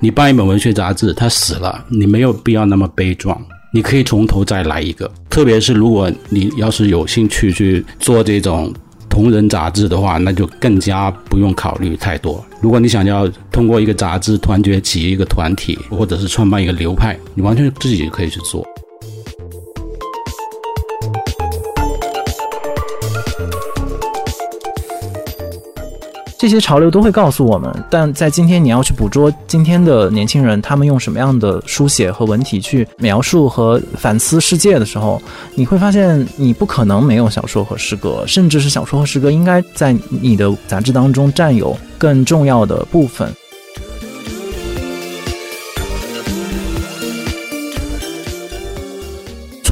你办一本文学杂志，它死了，你没有必要那么悲壮，你可以从头再来一个。特别是如果你要是有兴趣去做这种同人杂志的话，那就更加不用考虑太多。如果你想要通过一个杂志团结起一个团体，或者是创办一个流派，你完全自己可以去做。这些潮流都会告诉我们，但在今天你要去捕捉今天的年轻人，他们用什么样的书写和文体去描述和反思世界的时候，你会发现你不可能没有小说和诗歌，甚至是小说和诗歌应该在你的杂志当中占有更重要的部分。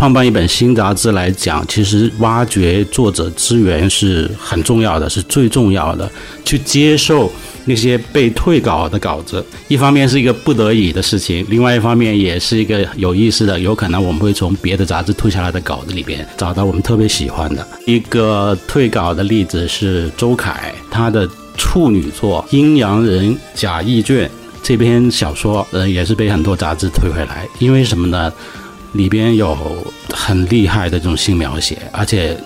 创办一本新杂志来讲，其实挖掘作者资源是很重要的，是最重要的。去接受那些被退稿的稿子，一方面是一个不得已的事情，另外一方面也是一个有意思的。有可能我们会从别的杂志退下来的稿子里边找到我们特别喜欢的。一个退稿的例子是周凯，他的处女作《阴阳人假意卷》这篇小说，呃，也是被很多杂志退回来，因为什么呢？里边有很厉害的这种性描写，而且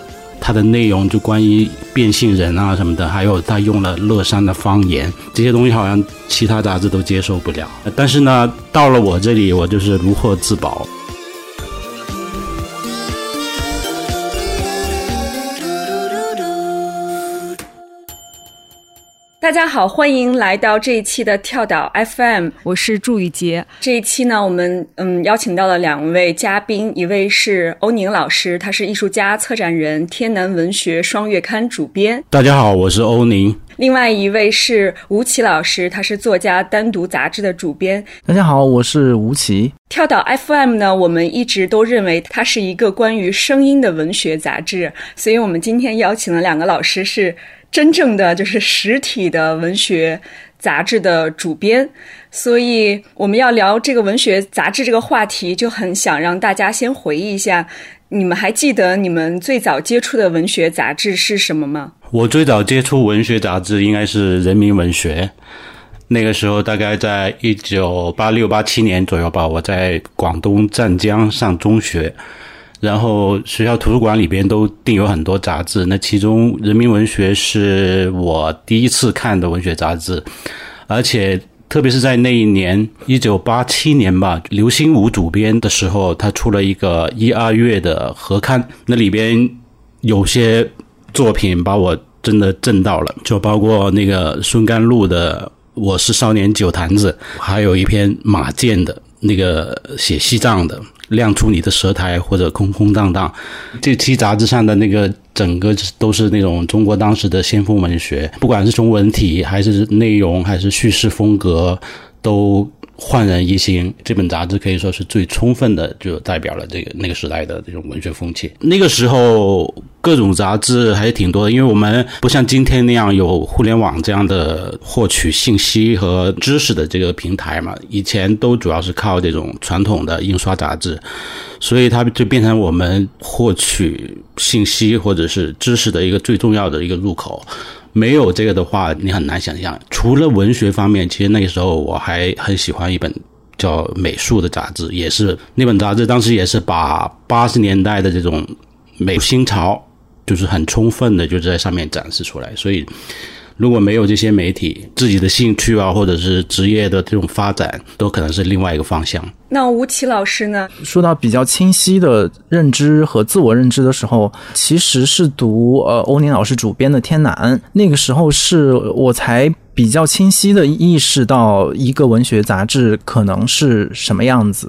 它的内容就关于变性人啊什么的，还有他用了乐山的方言，这些东西好像其他杂志都接受不了。但是呢，到了我这里，我就是如获至宝。大家好，欢迎来到这一期的跳岛 FM，我是祝雨杰。这一期呢，我们嗯邀请到了两位嘉宾，一位是欧宁老师，他是艺术家、策展人，天南文学双月刊主编。大家好，我是欧宁。另外一位是吴奇老师，他是作家、单独杂志的主编。大家好，我是吴奇。跳岛 FM 呢，我们一直都认为它是一个关于声音的文学杂志，所以我们今天邀请了两个老师是。真正的就是实体的文学杂志的主编，所以我们要聊这个文学杂志这个话题，就很想让大家先回忆一下，你们还记得你们最早接触的文学杂志是什么吗？我最早接触文学杂志应该是《人民文学》，那个时候大概在一九八六八七年左右吧，我在广东湛江上中学。然后学校图书馆里边都订有很多杂志，那其中《人民文学》是我第一次看的文学杂志，而且特别是在那一年，一九八七年吧，刘心武主编的时候，他出了一个一二月的合刊，那里边有些作品把我真的震到了，就包括那个孙甘露的《我是少年酒坛子》，还有一篇马健的那个写西藏的。亮出你的舌苔，或者空空荡荡。这期杂志上的那个整个都是那种中国当时的先锋文学，不管是从文体还是内容还是叙事风格，都。焕然一新，这本杂志可以说是最充分的，就代表了这个那个时代的这种文学风气。那个时候各种杂志还是挺多的，因为我们不像今天那样有互联网这样的获取信息和知识的这个平台嘛。以前都主要是靠这种传统的印刷杂志，所以它就变成我们获取信息或者是知识的一个最重要的一个入口。没有这个的话，你很难想象。除了文学方面，其实那个时候我还很喜欢一本叫美术的杂志，也是那本杂志当时也是把八十年代的这种美新潮，就是很充分的就在上面展示出来，所以。如果没有这些媒体，自己的兴趣啊，或者是职业的这种发展，都可能是另外一个方向。那吴奇老师呢？说到比较清晰的认知和自我认知的时候，其实是读呃欧宁老师主编的《天南》，那个时候是我才比较清晰的意识到一个文学杂志可能是什么样子，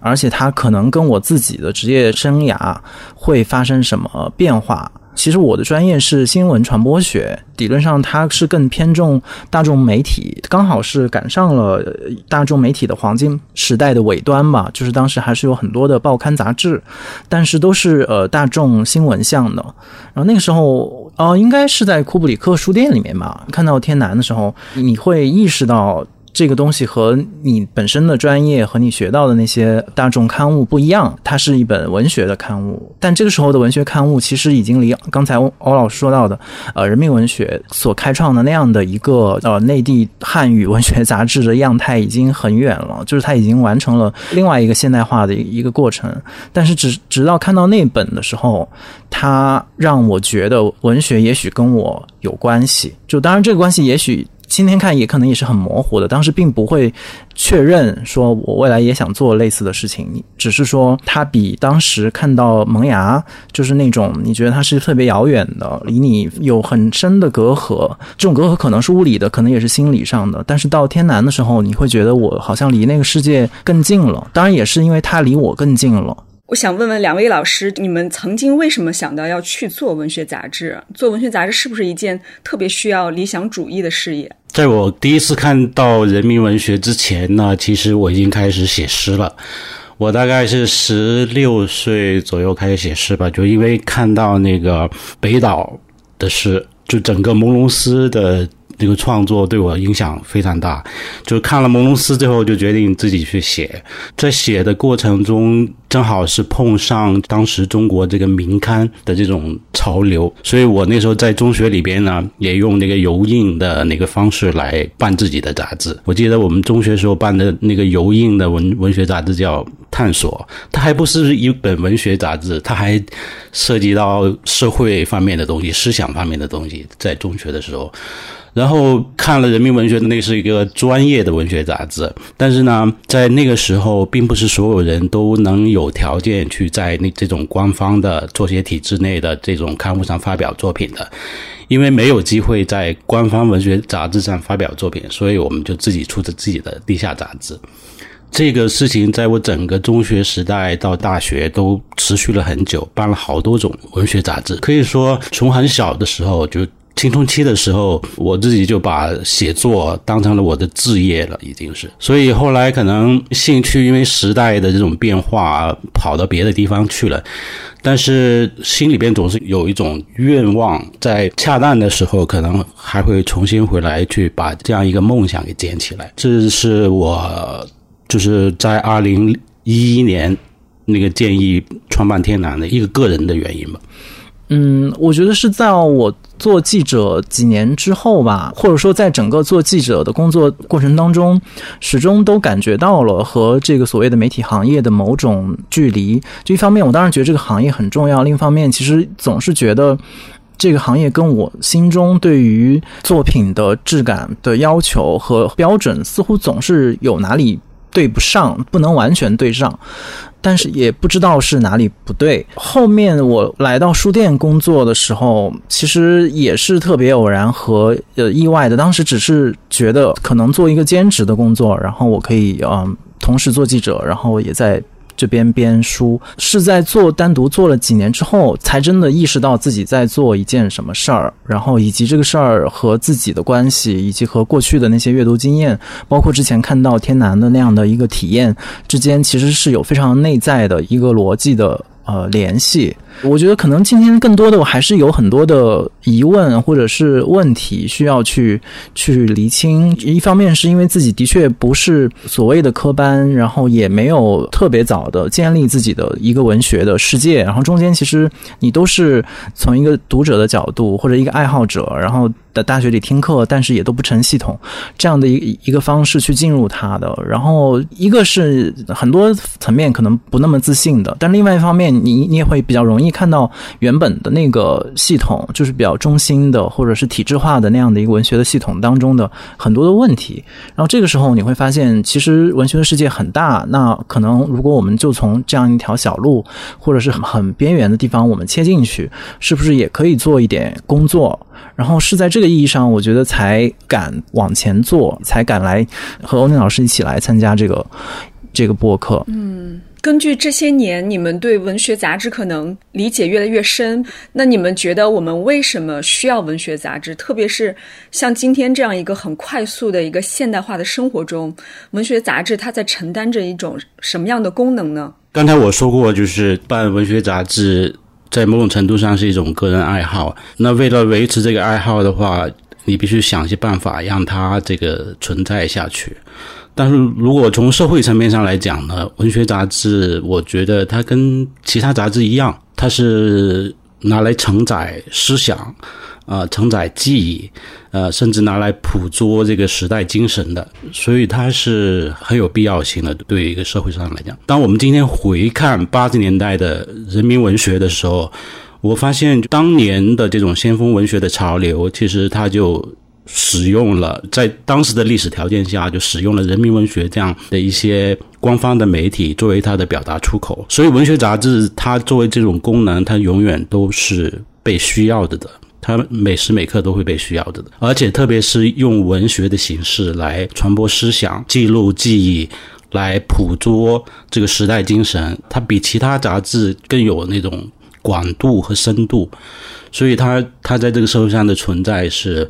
而且它可能跟我自己的职业生涯会发生什么变化。其实我的专业是新闻传播学，理论上它是更偏重大众媒体，刚好是赶上了大众媒体的黄金时代的尾端吧。就是当时还是有很多的报刊杂志，但是都是呃大众新闻向的。然后那个时候，哦，应该是在库布里克书店里面吧，看到天南的时候，你会意识到。这个东西和你本身的专业和你学到的那些大众刊物不一样，它是一本文学的刊物。但这个时候的文学刊物其实已经离刚才欧老师说到的呃人民文学所开创的那样的一个呃内地汉语文学杂志的样态已经很远了，就是它已经完成了另外一个现代化的一个过程。但是直直到看到那本的时候，它让我觉得文学也许跟我有关系。就当然这个关系也许。今天看也可能也是很模糊的，当时并不会确认说我未来也想做类似的事情，只是说它比当时看到萌芽就是那种你觉得它是特别遥远的，离你有很深的隔阂，这种隔阂可能是物理的，可能也是心理上的。但是到天南的时候，你会觉得我好像离那个世界更近了，当然也是因为它离我更近了。我想问问两位老师，你们曾经为什么想到要去做文学杂志？做文学杂志是不是一件特别需要理想主义的事业？在我第一次看到人民文学之前呢，其实我已经开始写诗了。我大概是十六岁左右开始写诗吧，就因为看到那个北岛的诗，就整个朦胧诗的。这个创作对我影响非常大，就看了《朦胧诗》之后，就决定自己去写。在写的过程中，正好是碰上当时中国这个民刊的这种潮流，所以我那时候在中学里边呢，也用那个油印的那个方式来办自己的杂志。我记得我们中学时候办的那个油印的文文学杂志叫《探索》，它还不是一本文学杂志，它还涉及到社会方面的东西、思想方面的东西。在中学的时候。然后看了人民文学，那是一个专业的文学杂志。但是呢，在那个时候，并不是所有人都能有条件去在那这种官方的作协体制内的这种刊物上发表作品的，因为没有机会在官方文学杂志上发表作品，所以我们就自己出的自己的地下杂志。这个事情在我整个中学时代到大学都持续了很久，办了好多种文学杂志。可以说，从很小的时候就。青春期的时候，我自己就把写作当成了我的志业了，已经是。所以后来可能兴趣因为时代的这种变化，跑到别的地方去了。但是心里边总是有一种愿望，在恰当的时候，可能还会重新回来，去把这样一个梦想给捡起来。这是我就是在二零一一年那个建议创办天南的一个个人的原因吧。嗯，我觉得是在我做记者几年之后吧，或者说在整个做记者的工作过程当中，始终都感觉到了和这个所谓的媒体行业的某种距离。就一方面，我当然觉得这个行业很重要；另一方面，其实总是觉得这个行业跟我心中对于作品的质感的要求和标准，似乎总是有哪里对不上，不能完全对上。但是也不知道是哪里不对。后面我来到书店工作的时候，其实也是特别偶然和呃意外的。当时只是觉得可能做一个兼职的工作，然后我可以嗯同时做记者，然后也在。这边编书是在做单独做了几年之后，才真的意识到自己在做一件什么事儿，然后以及这个事儿和自己的关系，以及和过去的那些阅读经验，包括之前看到天南的那样的一个体验之间，其实是有非常内在的一个逻辑的呃联系。我觉得可能今天更多的我还是有很多的疑问或者是问题需要去去厘清。一方面是因为自己的确不是所谓的科班，然后也没有特别早的建立自己的一个文学的世界，然后中间其实你都是从一个读者的角度或者一个爱好者，然后在大学里听课，但是也都不成系统这样的一一个方式去进入它的。然后一个是很多层面可能不那么自信的，但另外一方面你你也会比较容易。你看到原本的那个系统，就是比较中心的，或者是体制化的那样的一个文学的系统当中的很多的问题，然后这个时候你会发现，其实文学的世界很大。那可能如果我们就从这样一条小路，或者是很很边缘的地方，我们切进去，是不是也可以做一点工作？然后是在这个意义上，我觉得才敢往前做，才敢来和欧宁老师一起来参加这个这个播客。嗯。根据这些年你们对文学杂志可能理解越来越深，那你们觉得我们为什么需要文学杂志？特别是像今天这样一个很快速的一个现代化的生活中，文学杂志它在承担着一种什么样的功能呢？刚才我说过，就是办文学杂志在某种程度上是一种个人爱好。那为了维持这个爱好的话，你必须想一些办法让它这个存在下去。但是如果从社会层面上来讲呢，文学杂志，我觉得它跟其他杂志一样，它是拿来承载思想，呃，承载记忆，呃，甚至拿来捕捉这个时代精神的，所以它是很有必要性的。对于一个社会上来讲，当我们今天回看八十年代的人民文学的时候，我发现当年的这种先锋文学的潮流，其实它就。使用了在当时的历史条件下，就使用了人民文学这样的一些官方的媒体作为它的表达出口。所以，文学杂志它作为这种功能，它永远都是被需要的的，它每时每刻都会被需要的的。而且，特别是用文学的形式来传播思想、记录记忆、来捕捉这个时代精神，它比其他杂志更有那种广度和深度。所以，它它在这个社会上的存在是。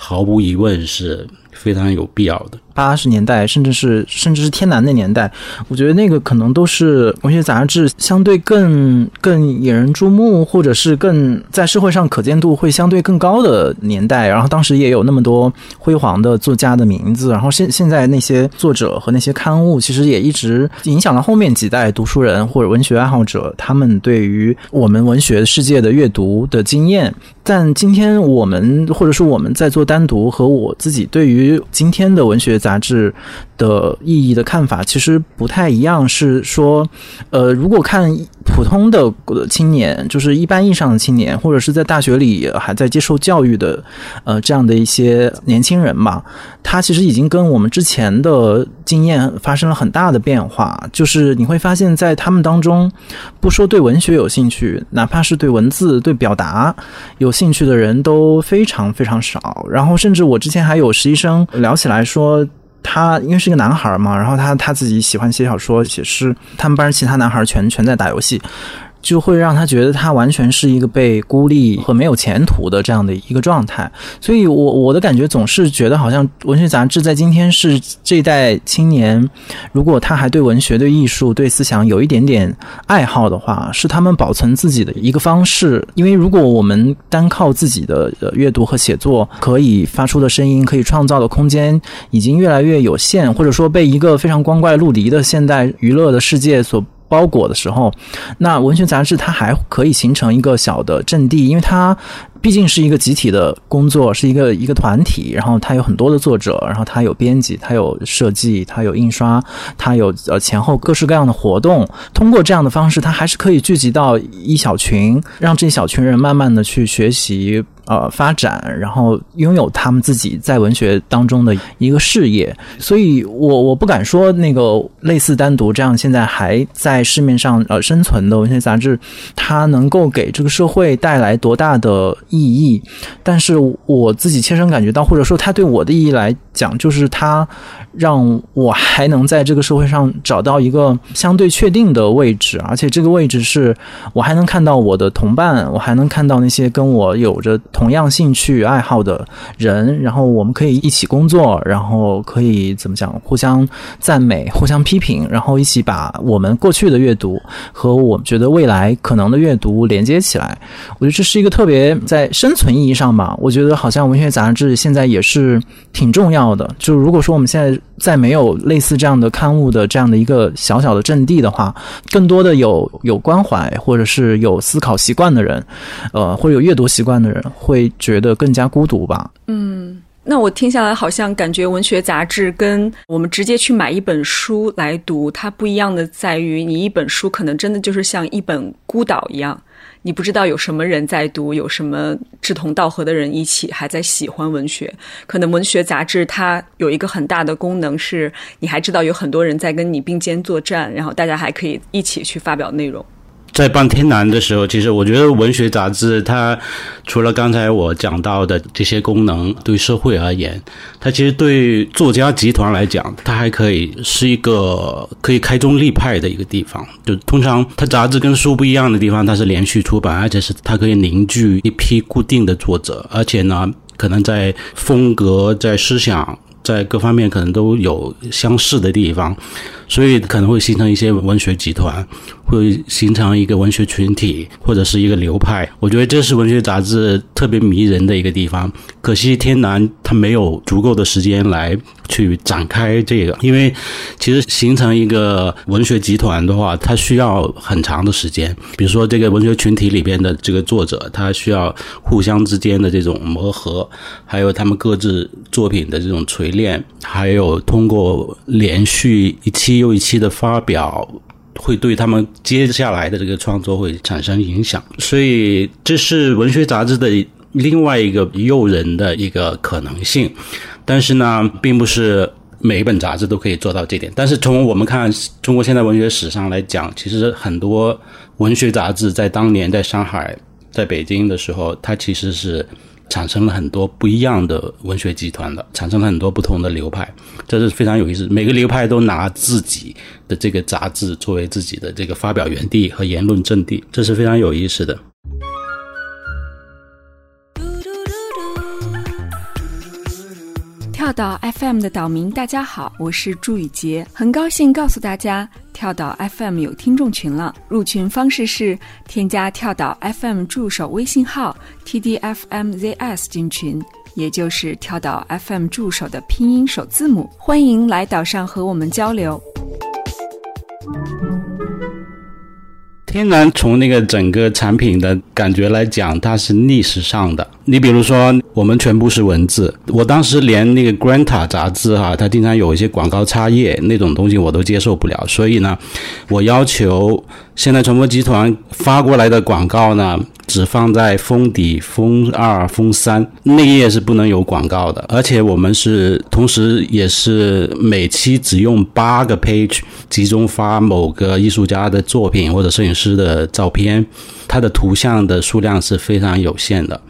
毫无疑问是非常有必要的。八十年代，甚至是甚至是天南的年代，我觉得那个可能都是文学杂志相对更更引人注目，或者是更在社会上可见度会相对更高的年代。然后当时也有那么多辉煌的作家的名字。然后现现在那些作者和那些刊物，其实也一直影响了后面几代读书人或者文学爱好者他们对于我们文学世界的阅读的经验。但今天我们或者说我们在做单独和我自己对于今天的文学杂。杂志的意义的看法其实不太一样，是说，呃，如果看普通的青年，就是一般意义上的青年，或者是在大学里还在接受教育的，呃，这样的一些年轻人嘛，他其实已经跟我们之前的经验发生了很大的变化。就是你会发现在他们当中，不说对文学有兴趣，哪怕是对文字、对表达有兴趣的人都非常非常少。然后，甚至我之前还有实习生聊起来说。他因为是一个男孩嘛，然后他他自己喜欢写小说、写诗，他们班其他男孩全全在打游戏。就会让他觉得他完全是一个被孤立和没有前途的这样的一个状态，所以，我我的感觉总是觉得好像文学杂志在今天是这一代青年，如果他还对文学、对艺术、对思想有一点点爱好的话，是他们保存自己的一个方式。因为如果我们单靠自己的阅读和写作，可以发出的声音、可以创造的空间已经越来越有限，或者说被一个非常光怪陆离的现代娱乐的世界所。包裹的时候，那文学杂志它还可以形成一个小的阵地，因为它。毕竟是一个集体的工作，是一个一个团体，然后它有很多的作者，然后它有编辑，它有设计，它有印刷，它有呃前后各式各样的活动。通过这样的方式，它还是可以聚集到一小群，让这一小群人慢慢的去学习呃发展，然后拥有他们自己在文学当中的一个事业。所以我我不敢说那个类似单独这样现在还在市面上呃生存的文学杂志，它能够给这个社会带来多大的。意义，但是我自己切身感觉到，或者说它对我的意义来讲，就是它让我还能在这个社会上找到一个相对确定的位置，而且这个位置是我还能看到我的同伴，我还能看到那些跟我有着同样兴趣爱好的人，然后我们可以一起工作，然后可以怎么讲，互相赞美，互相批评，然后一起把我们过去的阅读和我觉得未来可能的阅读连接起来。我觉得这是一个特别。在生存意义上吧，我觉得好像文学杂志现在也是挺重要的。就如果说我们现在在没有类似这样的刊物的这样的一个小小的阵地的话，更多的有有关怀或者是有思考习惯的人，呃，或者有阅读习惯的人，会觉得更加孤独吧。嗯，那我听下来好像感觉文学杂志跟我们直接去买一本书来读，它不一样的在于，你一本书可能真的就是像一本孤岛一样。你不知道有什么人在读，有什么志同道合的人一起还在喜欢文学。可能文学杂志它有一个很大的功能，是你还知道有很多人在跟你并肩作战，然后大家还可以一起去发表内容。在办天南的时候，其实我觉得文学杂志它除了刚才我讲到的这些功能，对社会而言，它其实对作家集团来讲，它还可以是一个可以开宗立派的一个地方。就通常它杂志跟书不一样的地方，它是连续出版，而且是它可以凝聚一批固定的作者，而且呢，可能在风格、在思想、在各方面可能都有相似的地方。所以可能会形成一些文学集团，会形成一个文学群体或者是一个流派。我觉得这是文学杂志特别迷人的一个地方。可惜天南它没有足够的时间来去展开这个，因为其实形成一个文学集团的话，它需要很长的时间。比如说这个文学群体里边的这个作者，他需要互相之间的这种磨合，还有他们各自作品的这种锤炼，还有通过连续一期又一期的发表，会对他们接下来的这个创作会产生影响。所以这是文学杂志的另外一个诱人的一个可能性。但是呢，并不是每一本杂志都可以做到这点。但是从我们看中国现代文学史上来讲，其实很多文学杂志在当年在上海、在北京的时候，它其实是产生了很多不一样的文学集团的，产生了很多不同的流派，这是非常有意思。每个流派都拿自己的这个杂志作为自己的这个发表园地和言论阵地，这是非常有意思的。跳岛 FM 的岛民，大家好，我是朱宇杰，很高兴告诉大家，跳岛 FM 有听众群了。入群方式是添加跳岛 FM 助手微信号 tdfmzs 进群，也就是跳岛 FM 助手的拼音首字母。欢迎来岛上和我们交流。天然从那个整个产品的感觉来讲，它是逆时尚的。你比如说，我们全部是文字，我当时连那个 Granta 杂志哈，它经常有一些广告插页那种东西，我都接受不了。所以呢，我要求现在传播集团发过来的广告呢，只放在封底、封二、封三那页是不能有广告的。而且我们是同时也是每期只用八个 page 集中发某个艺术家的作品或者摄影师的照片，它的图像的数量是非常有限的。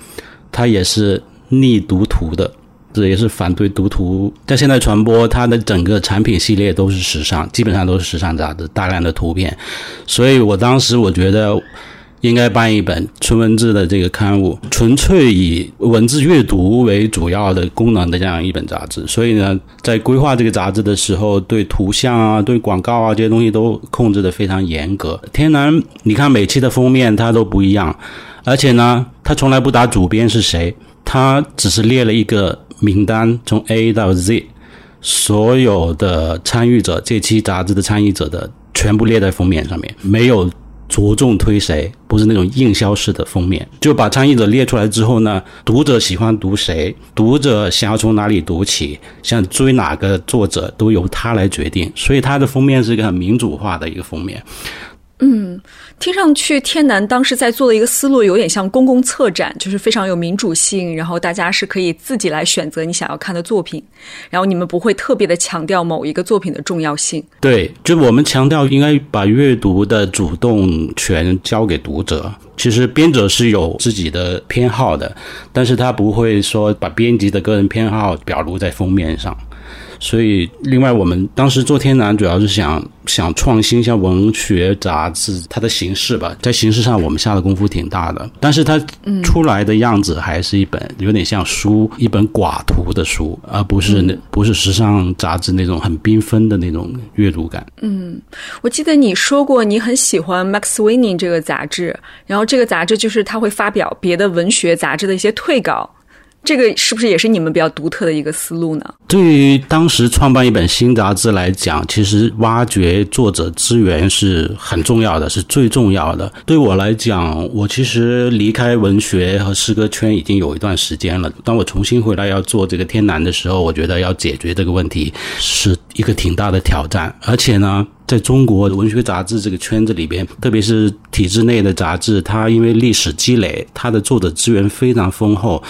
它也是逆读图的，这也是反对读图。在现在传播，它的整个产品系列都是时尚，基本上都是时尚杂志，大量的图片。所以我当时我觉得应该办一本纯文字的这个刊物，纯粹以文字阅读为主要的功能的这样一本杂志。所以呢，在规划这个杂志的时候，对图像啊、对广告啊这些东西都控制的非常严格。天南，你看每期的封面它都不一样。而且呢，他从来不打主编是谁，他只是列了一个名单，从 A 到 Z，所有的参与者，这期杂志的参与者的全部列在封面上面，没有着重推谁，不是那种硬销式的封面，就把参与者列出来之后呢，读者喜欢读谁，读者想要从哪里读起，想追哪个作者，都由他来决定，所以他的封面是一个很民主化的一个封面。嗯，听上去天南当时在做的一个思路有点像公共策展，就是非常有民主性，然后大家是可以自己来选择你想要看的作品，然后你们不会特别的强调某一个作品的重要性。对，就我们强调应该把阅读的主动权交给读者。其实编者是有自己的偏好的，但是他不会说把编辑的个人偏好表露在封面上。所以，另外我们当时做天南，主要是想想创新，一下文学杂志它的形式吧，在形式上我们下的功夫挺大的，但是它出来的样子还是一本有点像书，一本寡图的书，而不是那不是时尚杂志那种很缤纷的那种阅读感。嗯，我记得你说过你很喜欢《Max Winning》这个杂志，然后这个杂志就是它会发表别的文学杂志的一些退稿。这个是不是也是你们比较独特的一个思路呢？对于当时创办一本新杂志来讲，其实挖掘作者资源是很重要的，是最重要的。对我来讲，我其实离开文学和诗歌圈已经有一段时间了。当我重新回来要做这个天南的时候，我觉得要解决这个问题是一个挺大的挑战，而且呢。在中国文学杂志这个圈子里边，特别是体制内的杂志，它因为历史积累，它的作者资源非常丰厚，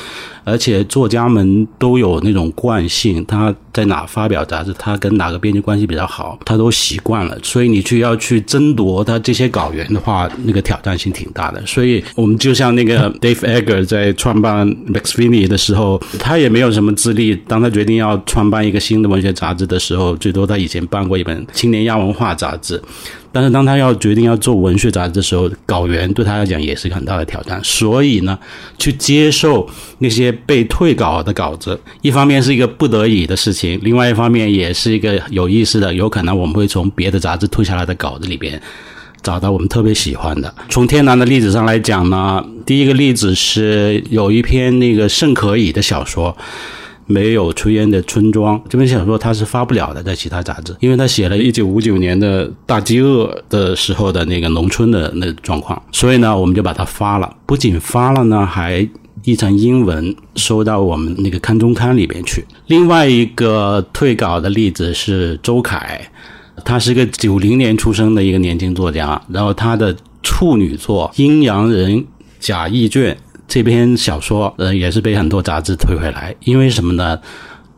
而且作家们都有那种惯性，他在哪发表杂志，他跟哪个编辑关系比较好，他都习惯了。所以你去要去争夺他这些稿源的话，那个挑战性挺大的。所以我们就像那个 Dave Egger 在创办 Max Finney 的时候，他也没有什么资历。当他决定要创办一个新的文学杂志的时候，最多他以前办过一本青年亚文化。杂志，但是当他要决定要做文学杂志的时候，稿源对他来讲也是一个很大的挑战。所以呢，去接受那些被退稿的稿子，一方面是一个不得已的事情，另外一方面也是一个有意思的，有可能我们会从别的杂志退下来的稿子里边。找到我们特别喜欢的。从天南的例子上来讲呢，第一个例子是有一篇那个甚可以的小说，没有炊烟的村庄。这篇小说它是发不了的，在其他杂志，因为他写了一九五九年的大饥饿的时候的那个农村的那状况，所以呢，我们就把它发了。不仅发了呢，还译成英文收到我们那个刊中刊里边去。另外一个退稿的例子是周凯。他是个九零年出生的一个年轻作家，然后他的处女作《阴阳人贾谊卷》这篇小说，呃，也是被很多杂志推回来。因为什么呢？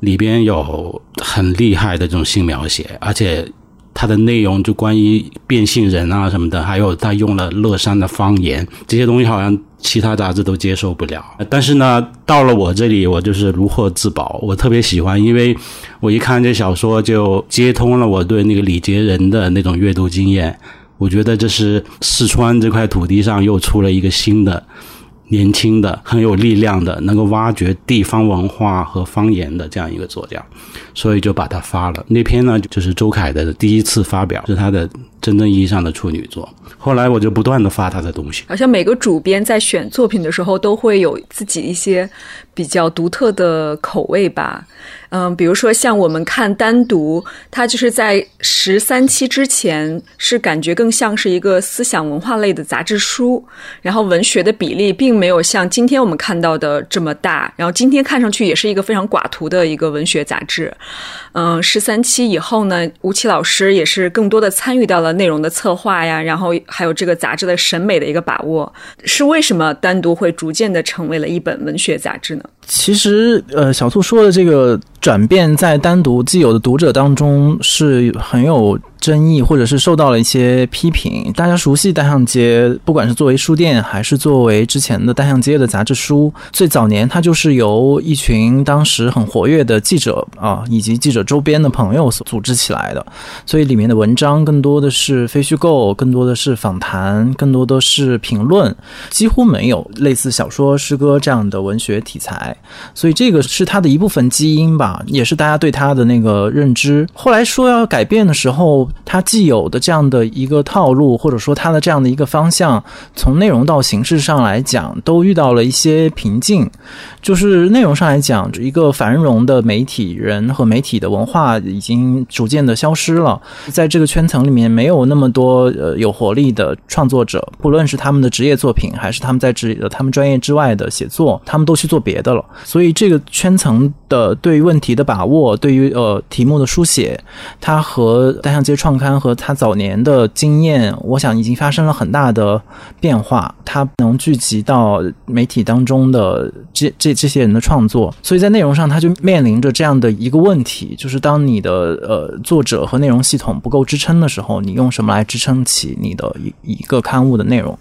里边有很厉害的这种性描写，而且它的内容就关于变性人啊什么的，还有他用了乐山的方言，这些东西好像。其他杂志都接受不了，但是呢，到了我这里，我就是如获至宝。我特别喜欢，因为我一看这小说，就接通了我对那个李杰仁的那种阅读经验。我觉得这是四川这块土地上又出了一个新的。年轻的、很有力量的、能够挖掘地方文化和方言的这样一个作家，所以就把他发了。那篇呢，就是周凯的第一次发表，是他的真正意义上的处女作。后来我就不断的发他的东西。好像每个主编在选作品的时候，都会有自己一些比较独特的口味吧。嗯，比如说像我们看单独，它就是在十三期之前是感觉更像是一个思想文化类的杂志书，然后文学的比例并没有像今天我们看到的这么大，然后今天看上去也是一个非常寡图的一个文学杂志。嗯，十三期以后呢，吴奇老师也是更多的参与到了内容的策划呀，然后还有这个杂志的审美的一个把握。是为什么单独会逐渐的成为了一本文学杂志呢？其实，呃，小兔说的这个转变，在单独既有的读者当中是很有。争议，或者是受到了一些批评。大家熟悉单向街，不管是作为书店，还是作为之前的单向街的杂志书，最早年它就是由一群当时很活跃的记者啊，以及记者周边的朋友所组织起来的。所以里面的文章更多的是非虚构，更多的是访谈，更多的是评论，几乎没有类似小说、诗歌这样的文学题材。所以这个是它的一部分基因吧，也是大家对他的那个认知。后来说要改变的时候。他既有的这样的一个套路，或者说他的这样的一个方向，从内容到形式上来讲，都遇到了一些瓶颈。就是内容上来讲，一个繁荣的媒体人和媒体的文化已经逐渐的消失了。在这个圈层里面，没有那么多呃有活力的创作者，不论是他们的职业作品，还是他们在职他们专业之外的写作，他们都去做别的了。所以这个圈层的对于问题的把握，对于呃题目的书写，它和单向街创刊和他早年的经验，我想已经发生了很大的变化。他能聚集到媒体当中的这这这些人的创作，所以在内容上他就面临着这样的一个问题：，就是当你的呃作者和内容系统不够支撑的时候，你用什么来支撑起你的一一个刊物的内容？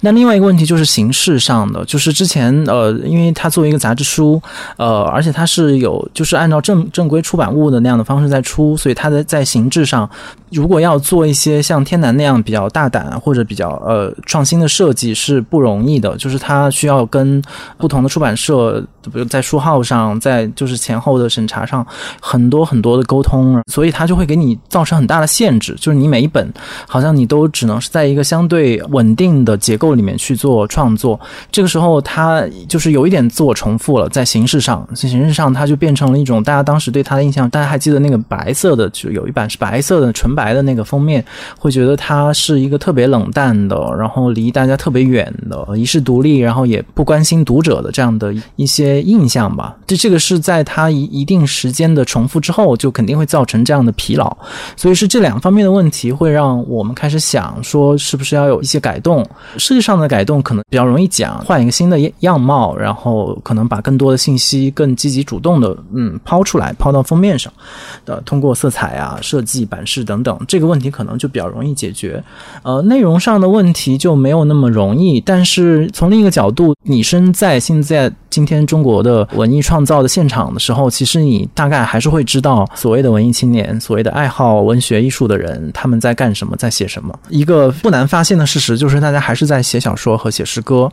那另外一个问题就是形式上的，就是之前呃，因为它作为一个杂志书，呃，而且它是有就是按照正正规出版物的那样的方式在出，所以它的在形制上，如果要做一些像天南那样比较大胆或者比较呃创新的设计是不容易的，就是它需要跟不同的出版社，比如在书号上，在就是前后的审查上很多很多的沟通，所以它就会给你造成很大的限制，就是你每一本好像你都只能是在一个相对稳定的。结构里面去做创作，这个时候它就是有一点自我重复了，在形式上，在形式上它就变成了一种大家当时对它的印象。大家还记得那个白色的，就有一版是白色的纯白来的那个封面，会觉得它是一个特别冷淡的，然后离大家特别远的，遗世独立，然后也不关心读者的这样的一些印象吧。这这个是在它一一定时间的重复之后，就肯定会造成这样的疲劳。所以是这两方面的问题，会让我们开始想说，是不是要有一些改动。设计上的改动可能比较容易讲，换一个新的样貌，然后可能把更多的信息更积极主动的嗯抛出来，抛到封面上，呃，通过色彩啊、设计、版式等。等，这个问题可能就比较容易解决。呃，内容上的问题就没有那么容易。但是从另一个角度，你身在现在今天中国的文艺创造的现场的时候，其实你大概还是会知道所谓的文艺青年、所谓的爱好文学艺术的人他们在干什么，在写什么。一个不难发现的事实就是，大家还是在写小说和写诗歌。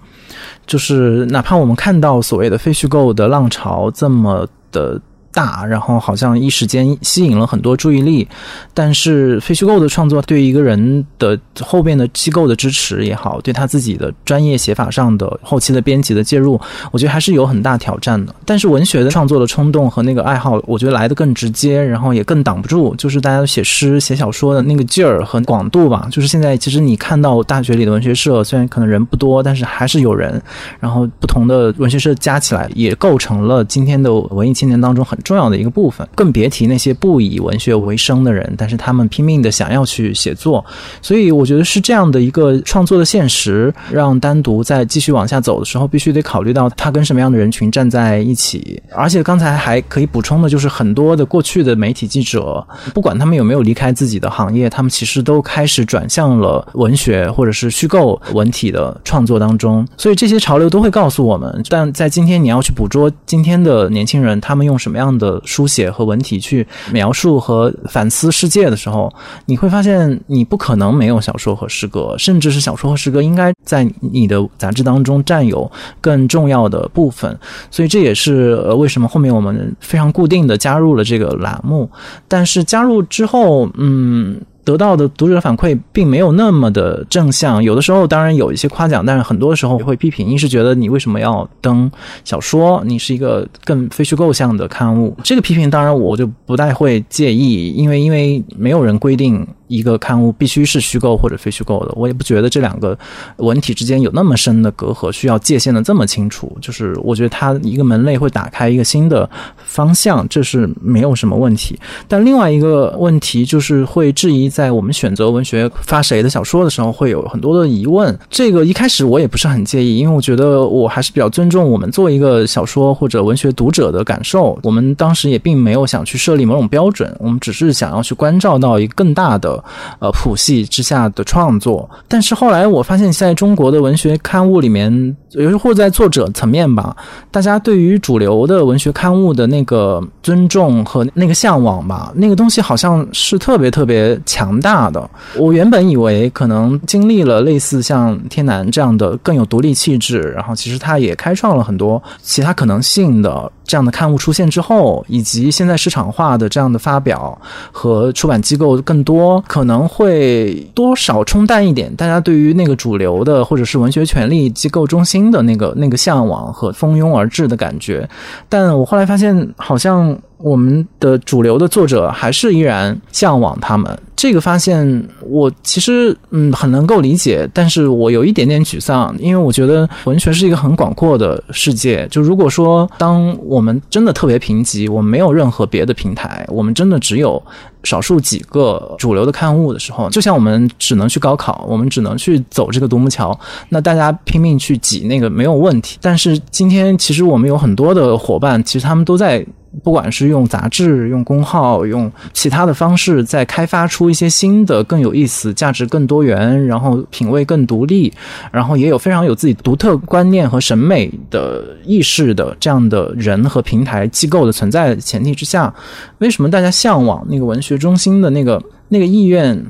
就是哪怕我们看到所谓的非虚构的浪潮这么的。大，然后好像一时间吸引了很多注意力，但是非虚构的创作对一个人的后边的机构的支持也好，对他自己的专业写法上的后期的编辑的介入，我觉得还是有很大挑战的。但是文学的创作的冲动和那个爱好，我觉得来的更直接，然后也更挡不住，就是大家都写诗写小说的那个劲儿和广度吧。就是现在其实你看到大学里的文学社，虽然可能人不多，但是还是有人，然后不同的文学社加起来也构成了今天的文艺青年当中很。重要的一个部分，更别提那些不以文学为生的人，但是他们拼命的想要去写作，所以我觉得是这样的一个创作的现实，让单独在继续往下走的时候，必须得考虑到他跟什么样的人群站在一起。而且刚才还可以补充的就是，很多的过去的媒体记者，不管他们有没有离开自己的行业，他们其实都开始转向了文学或者是虚构文体的创作当中。所以这些潮流都会告诉我们，但在今天你要去捕捉今天的年轻人，他们用什么样。的书写和文体去描述和反思世界的时候，你会发现你不可能没有小说和诗歌，甚至是小说和诗歌应该在你的杂志当中占有更重要的部分。所以这也是呃为什么后面我们非常固定的加入了这个栏目。但是加入之后，嗯。得到的读者反馈并没有那么的正向，有的时候当然有一些夸奖，但是很多时候会批评。一是觉得你为什么要登小说？你是一个更非虚构向的刊物。这个批评当然我就不太会介意，因为因为没有人规定。一个刊物必须是虚构或者非虚构的，我也不觉得这两个文体之间有那么深的隔阂，需要界限的这么清楚。就是我觉得它一个门类会打开一个新的方向，这是没有什么问题。但另外一个问题就是会质疑，在我们选择文学发谁的小说的时候，会有很多的疑问。这个一开始我也不是很介意，因为我觉得我还是比较尊重我们做一个小说或者文学读者的感受。我们当时也并没有想去设立某种标准，我们只是想要去关照到一个更大的。呃，谱系之下的创作，但是后来我发现，在中国的文学刊物里面，有时候在作者层面吧，大家对于主流的文学刊物的那个尊重和那个向往吧，那个东西好像是特别特别强强大的。我原本以为可能经历了类似像天南这样的更有独立气质，然后其实他也开创了很多其他可能性的这样的刊物出现之后，以及现在市场化的这样的发表和出版机构更多。可能会多少冲淡一点大家对于那个主流的或者是文学权力机构中心的那个那个向往和蜂拥而至的感觉，但我后来发现好像。我们的主流的作者还是依然向往他们，这个发现我其实嗯很能够理解，但是我有一点点沮丧，因为我觉得文学是一个很广阔的世界。就如果说当我们真的特别贫瘠，我们没有任何别的平台，我们真的只有少数几个主流的刊物的时候，就像我们只能去高考，我们只能去走这个独木桥，那大家拼命去挤那个没有问题。但是今天其实我们有很多的伙伴，其实他们都在。不管是用杂志、用公号、用其他的方式，在开发出一些新的、更有意思、价值更多元，然后品味更独立，然后也有非常有自己独特观念和审美的意识的这样的人和平台机构的存在前提之下，为什么大家向往那个文学中心的那个那个意愿？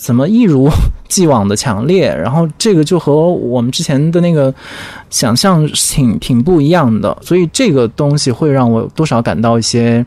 怎么一如既往的强烈？然后这个就和我们之前的那个想象挺挺不一样的，所以这个东西会让我多少感到一些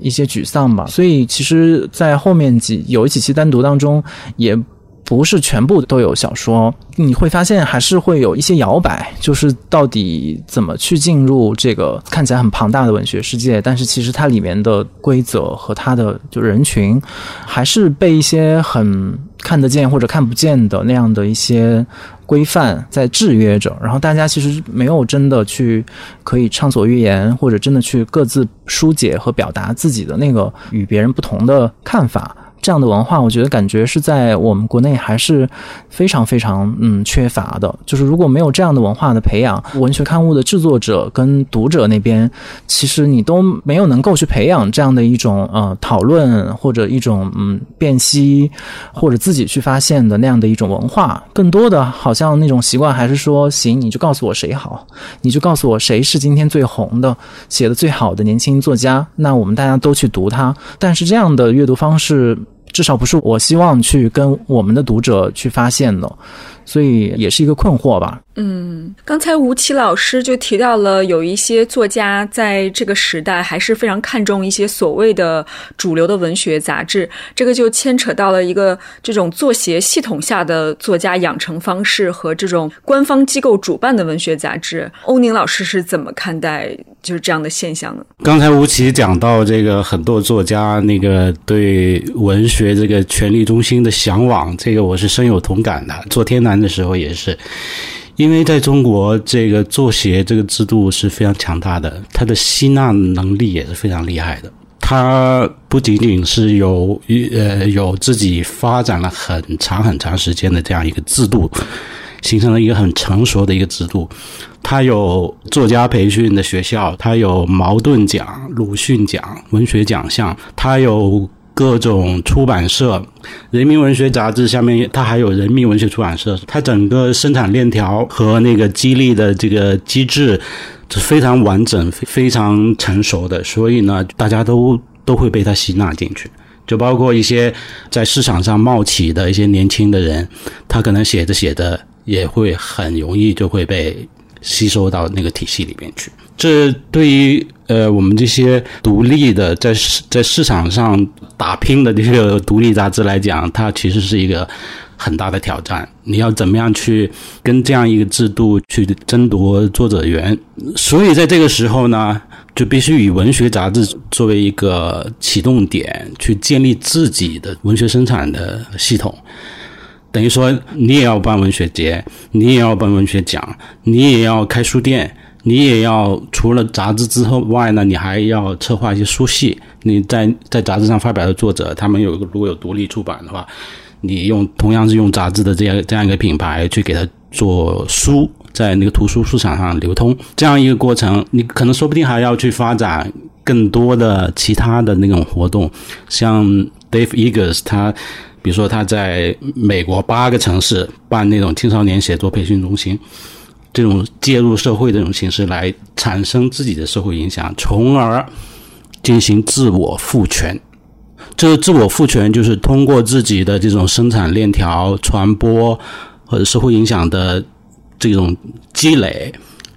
一些沮丧吧。所以其实，在后面几有几期单独当中也。不是全部都有小说，你会发现还是会有一些摇摆，就是到底怎么去进入这个看起来很庞大的文学世界，但是其实它里面的规则和它的就人群，还是被一些很看得见或者看不见的那样的一些规范在制约着，然后大家其实没有真的去可以畅所欲言，或者真的去各自疏解和表达自己的那个与别人不同的看法。这样的文化，我觉得感觉是在我们国内还是非常非常嗯缺乏的。就是如果没有这样的文化的培养，文学刊物的制作者跟读者那边，其实你都没有能够去培养这样的一种呃讨论或者一种嗯辨析或者自己去发现的那样的一种文化。更多的好像那种习惯还是说，行，你就告诉我谁好，你就告诉我谁是今天最红的、写的最好的年轻作家，那我们大家都去读他。但是这样的阅读方式。至少不是我希望去跟我们的读者去发现的，所以也是一个困惑吧。嗯，刚才吴奇老师就提到了，有一些作家在这个时代还是非常看重一些所谓的主流的文学杂志，这个就牵扯到了一个这种作协系统下的作家养成方式和这种官方机构主办的文学杂志。欧宁老师是怎么看待就是这样的现象呢？刚才吴奇讲到这个很多作家那个对文学这个权力中心的向往，这个我是深有同感的。做天南的时候也是。因为在中国，这个作协这个制度是非常强大的，它的吸纳能力也是非常厉害的。它不仅仅是有呃有自己发展了很长很长时间的这样一个制度，形成了一个很成熟的一个制度。它有作家培训的学校，它有茅盾奖、鲁迅奖、文学奖项，它有。各种出版社，人民文学杂志下面，它还有人民文学出版社，它整个生产链条和那个激励的这个机制是非常完整、非常成熟的，所以呢，大家都都会被它吸纳进去。就包括一些在市场上冒起的一些年轻的人，他可能写着写着也会很容易就会被吸收到那个体系里边去。这对于呃我们这些独立的在在市场上打拼的这个独立杂志来讲，它其实是一个很大的挑战。你要怎么样去跟这样一个制度去争夺作者源？所以在这个时候呢，就必须以文学杂志作为一个启动点，去建立自己的文学生产的系统。等于说，你也要办文学节，你也要办文学奖，你也要开书店。你也要除了杂志之后外呢，你还要策划一些书系。你在在杂志上发表的作者，他们有如果有独立出版的话，你用同样是用杂志的这样这样一个品牌去给他做书，在那个图书市场上流通，这样一个过程，你可能说不定还要去发展更多的其他的那种活动，像 Dave Eggers，他比如说他在美国八个城市办那种青少年写作培训中心。这种介入社会这种形式来产生自己的社会影响，从而进行自我赋权。这个自我赋权就是通过自己的这种生产链条、传播或者社会影响的这种积累，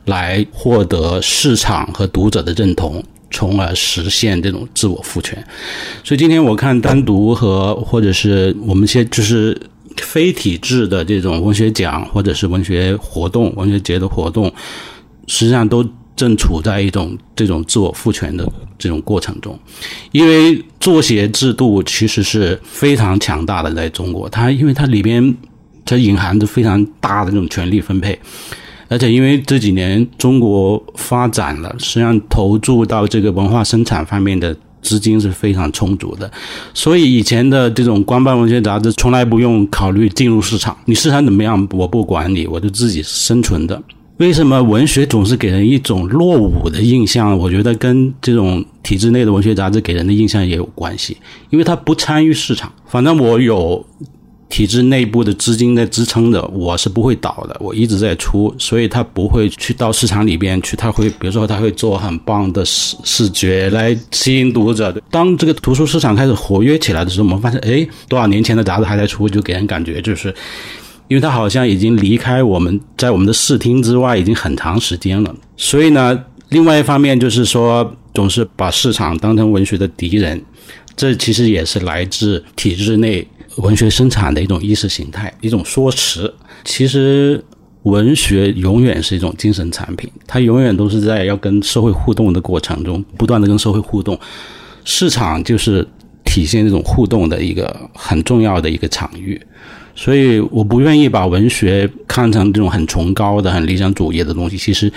来获得市场和读者的认同，从而实现这种自我赋权。所以今天我看单独和或者是我们现就是。非体制的这种文学奖或者是文学活动、文学节的活动，实际上都正处在一种这种自我赋权的这种过程中。因为作协制度其实是非常强大的，在中国，它因为它里边它隐含着非常大的这种权力分配，而且因为这几年中国发展了，实际上投注到这个文化生产方面的。资金是非常充足的，所以以前的这种官办文学杂志从来不用考虑进入市场，你市场怎么样我不管你，我就自己生存的。为什么文学总是给人一种落伍的印象？我觉得跟这种体制内的文学杂志给人的印象也有关系，因为它不参与市场。反正我有。体制内部的资金在支撑着，我是不会倒的，我一直在出，所以他不会去到市场里边去，他会比如说他会做很棒的视视觉来吸引读者。当这个图书市场开始活跃起来的时候，我们发现，哎，多少年前的杂志还在出，就给人感觉就是，因为它好像已经离开我们在我们的视听之外已经很长时间了。所以呢，另外一方面就是说，总是把市场当成文学的敌人，这其实也是来自体制内。文学生产的一种意识形态，一种说辞。其实，文学永远是一种精神产品，它永远都是在要跟社会互动的过程中，不断的跟社会互动。市场就是体现这种互动的一个很重要的一个场域。所以，我不愿意把文学看成这种很崇高的、很理想主义的东西。其实，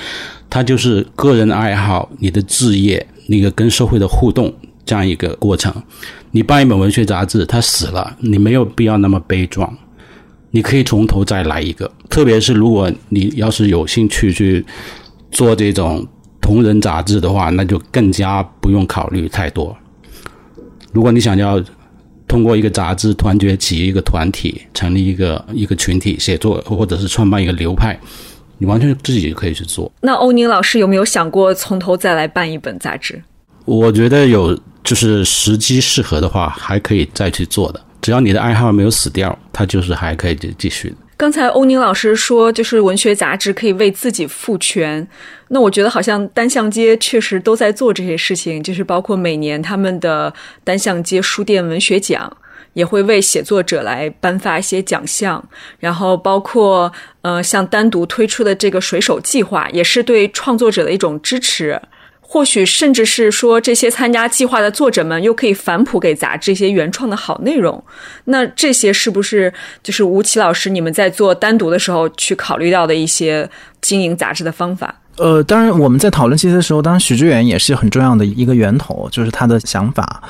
它就是个人爱好，你的志业，那个跟社会的互动。这样一个过程。你办一本文学杂志，它死了，你没有必要那么悲壮，你可以从头再来一个。特别是如果你要是有兴趣去做这种同人杂志的话，那就更加不用考虑太多。如果你想要通过一个杂志团结起一个团体，成立一个一个群体写作，或者是创办一个流派，你完全自己可以去做。那欧宁老师有没有想过从头再来办一本杂志？我觉得有。就是时机适合的话，还可以再去做的。只要你的爱好没有死掉，它就是还可以继继续。刚才欧宁老师说，就是文学杂志可以为自己赋权。那我觉得好像单向街确实都在做这些事情，就是包括每年他们的单向街书店文学奖，也会为写作者来颁发一些奖项。然后包括呃，像单独推出的这个水手计划，也是对创作者的一种支持。或许甚至是说，这些参加计划的作者们又可以反哺给杂志一些原创的好内容。那这些是不是就是吴奇老师你们在做单独的时候去考虑到的一些经营杂志的方法？呃，当然我们在讨论这些的时候，当然许知远也是很重要的一个源头，就是他的想法。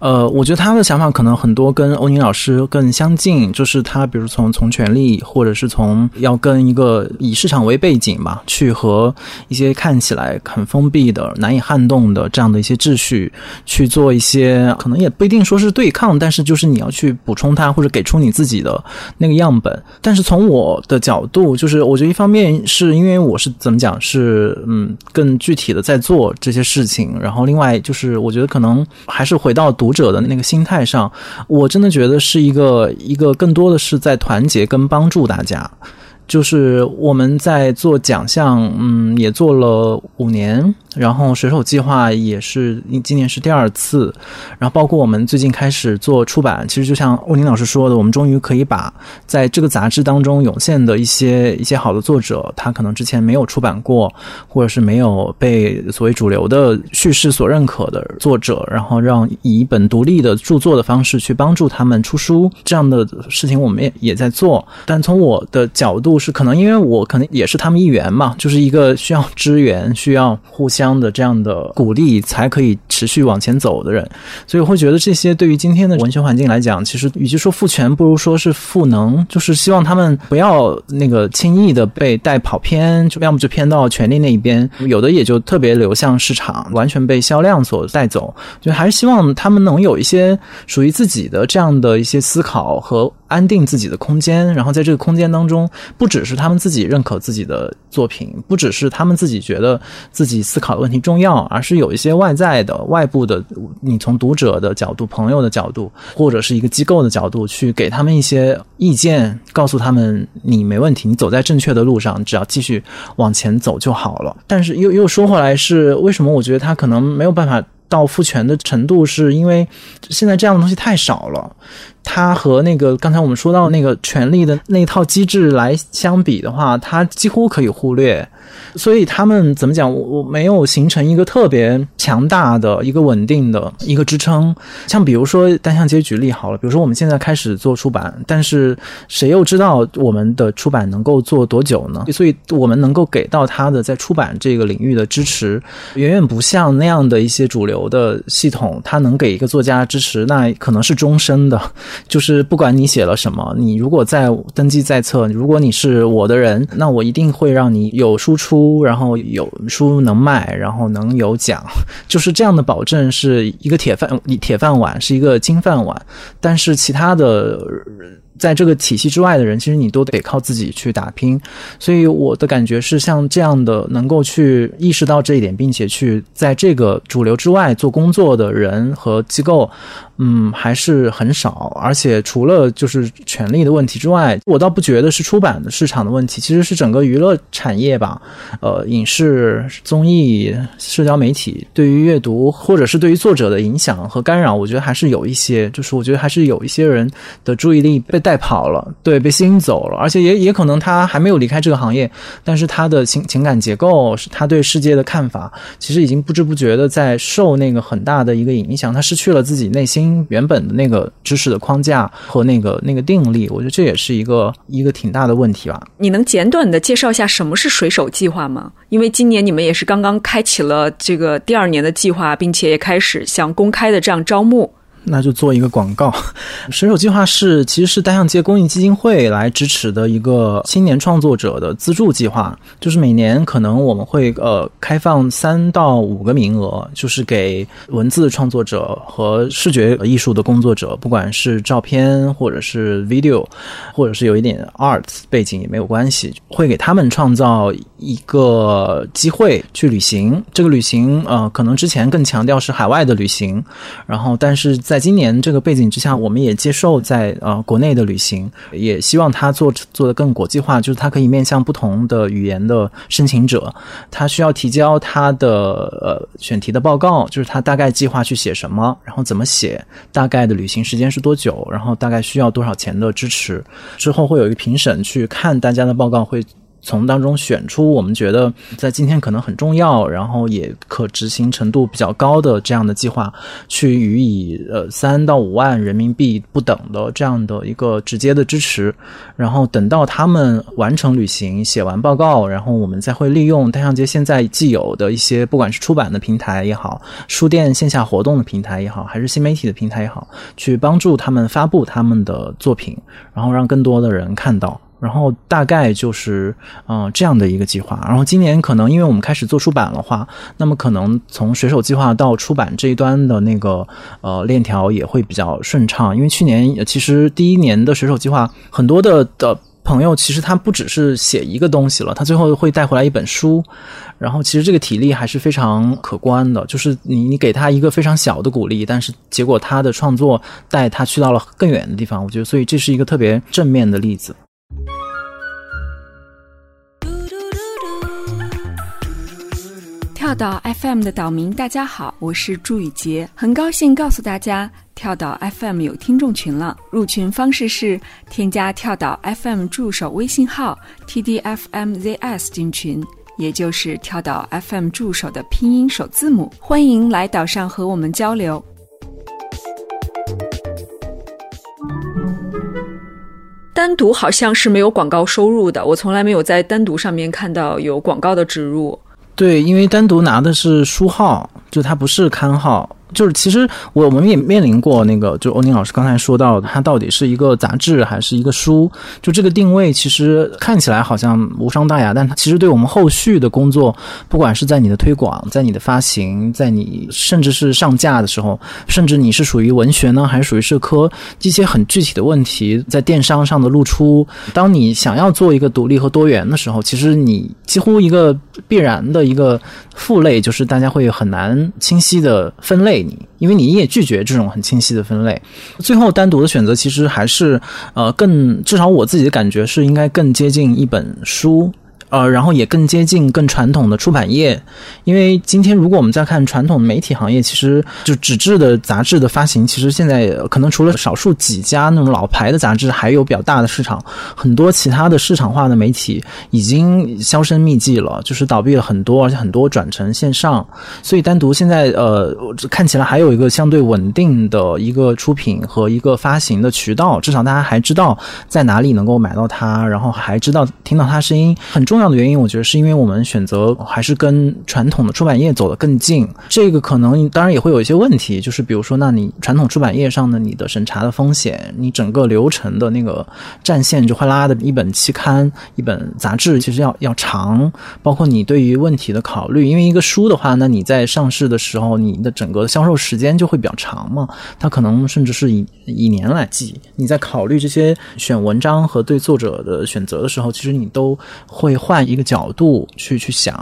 呃，我觉得他的想法可能很多跟欧宁老师更相近，就是他比如从从权力，或者是从要跟一个以市场为背景嘛，去和一些看起来很封闭的、难以撼动的这样的一些秩序去做一些，可能也不一定说是对抗，但是就是你要去补充它，或者给出你自己的那个样本。但是从我的角度，就是我觉得一方面是因为我是怎么讲是。是嗯，更具体的在做这些事情，然后另外就是，我觉得可能还是回到读者的那个心态上，我真的觉得是一个一个更多的是在团结跟帮助大家。就是我们在做奖项，嗯，也做了五年，然后水手计划也是今年是第二次，然后包括我们最近开始做出版，其实就像欧宁老师说的，我们终于可以把在这个杂志当中涌现的一些一些好的作者，他可能之前没有出版过，或者是没有被所谓主流的叙事所认可的作者，然后让以一本独立的著作的方式去帮助他们出书，这样的事情我们也也在做，但从我的角度。是可能因为我可能也是他们一员嘛，就是一个需要支援、需要互相这样的这样的鼓励，才可以持续往前走的人，所以我会觉得这些对于今天的文学环境来讲，其实与其说赋权，不如说是赋能，就是希望他们不要那个轻易的被带跑偏，就要么就偏到权力那一边，有的也就特别流向市场，完全被销量所带走，就还是希望他们能有一些属于自己的这样的一些思考和。安定自己的空间，然后在这个空间当中，不只是他们自己认可自己的作品，不只是他们自己觉得自己思考问题重要，而是有一些外在的、外部的，你从读者的角度、朋友的角度，或者是一个机构的角度，去给他们一些意见，告诉他们你没问题，你走在正确的路上，只要继续往前走就好了。但是又又说回来，是为什么？我觉得他可能没有办法到赋权的程度，是因为现在这样的东西太少了。它和那个刚才我们说到那个权力的那套机制来相比的话，它几乎可以忽略。所以他们怎么讲？我我没有形成一个特别强大的一个稳定的一个支撑。像比如说单向街举例好了，比如说我们现在开始做出版，但是谁又知道我们的出版能够做多久呢？所以我们能够给到他的在出版这个领域的支持，远远不像那样的一些主流的系统，它能给一个作家支持，那可能是终身的。就是不管你写了什么，你如果在登记在册，如果你是我的人，那我一定会让你有输出。然后有书能卖，然后能有奖，就是这样的保证是一个铁饭铁饭碗，是一个金饭碗。但是其他的。在这个体系之外的人，其实你都得靠自己去打拼。所以我的感觉是，像这样的能够去意识到这一点，并且去在这个主流之外做工作的人和机构，嗯，还是很少。而且除了就是权力的问题之外，我倒不觉得是出版的市场的问题，其实是整个娱乐产业吧。呃，影视、综艺、社交媒体对于阅读或者是对于作者的影响和干扰，我觉得还是有一些。就是我觉得还是有一些人的注意力被。带跑了，对，被吸引走了，而且也也可能他还没有离开这个行业，但是他的情情感结构，是他对世界的看法，其实已经不知不觉的在受那个很大的一个影响，他失去了自己内心原本的那个知识的框架和那个那个定力，我觉得这也是一个一个挺大的问题吧。你能简短的介绍一下什么是水手计划吗？因为今年你们也是刚刚开启了这个第二年的计划，并且也开始向公开的这样招募。那就做一个广告，水手计划是其实是单向街公益基金会来支持的一个青年创作者的资助计划，就是每年可能我们会呃开放三到五个名额，就是给文字创作者和视觉艺术的工作者，不管是照片或者是 video，或者是有一点 art 背景也没有关系，会给他们创造一个机会去旅行。这个旅行呃可能之前更强调是海外的旅行，然后但是。在今年这个背景之下，我们也接受在呃国内的旅行，也希望他做做的更国际化，就是他可以面向不同的语言的申请者，他需要提交他的呃选题的报告，就是他大概计划去写什么，然后怎么写，大概的旅行时间是多久，然后大概需要多少钱的支持，之后会有一个评审去看大家的报告会。从当中选出我们觉得在今天可能很重要，然后也可执行程度比较高的这样的计划，去予以呃三到五万人民币不等的这样的一个直接的支持。然后等到他们完成旅行、写完报告，然后我们再会利用单向街现在既有的一些，不管是出版的平台也好，书店线下活动的平台也好，还是新媒体的平台也好，去帮助他们发布他们的作品，然后让更多的人看到。然后大概就是嗯这样的一个计划。然后今年可能因为我们开始做出版的话，那么可能从水手计划到出版这一端的那个呃链条也会比较顺畅。因为去年其实第一年的水手计划，很多的的朋友其实他不只是写一个东西了，他最后会带回来一本书。然后其实这个体力还是非常可观的，就是你你给他一个非常小的鼓励，但是结果他的创作带他去到了更远的地方。我觉得所以这是一个特别正面的例子。跳岛 FM 的岛民，大家好，我是朱雨洁，很高兴告诉大家，跳岛 FM 有听众群了。入群方式是添加跳岛 FM 助手微信号 tdfmzs 进群，也就是跳岛 FM 助手的拼音首字母。欢迎来岛上和我们交流。单独好像是没有广告收入的，我从来没有在单独上面看到有广告的植入。对，因为单独拿的是书号，就它不是刊号。就是其实我们也面临过那个，就欧宁老师刚才说到，它到底是一个杂志还是一个书？就这个定位，其实看起来好像无伤大雅，但它其实对我们后续的工作，不管是在你的推广、在你的发行、在你甚至是上架的时候，甚至你是属于文学呢，还是属于社科，一些很具体的问题，在电商上的露出，当你想要做一个独立和多元的时候，其实你几乎一个必然的一个负类，就是大家会很难清晰的分类。你，因为你也拒绝这种很清晰的分类，最后单独的选择其实还是，呃，更至少我自己的感觉是应该更接近一本书。呃，然后也更接近更传统的出版业，因为今天如果我们再看传统媒体行业，其实就纸质的杂志的发行，其实现在可能除了少数几家那种老牌的杂志还有比较大的市场，很多其他的市场化的媒体已经销声匿迹了，就是倒闭了很多，而且很多转成线上，所以单独现在呃看起来还有一个相对稳定的一个出品和一个发行的渠道，至少大家还知道在哪里能够买到它，然后还知道听到它声音，很重要。这样的原因，我觉得是因为我们选择还是跟传统的出版业走得更近。这个可能当然也会有一些问题，就是比如说，那你传统出版业上的你的审查的风险，你整个流程的那个战线就会拉的一本期刊、一本杂志其实要要长，包括你对于问题的考虑。因为一个书的话，那你在上市的时候，你的整个销售时间就会比较长嘛，它可能甚至是以以年来计。你在考虑这些选文章和对作者的选择的时候，其实你都会换。换一个角度去去想，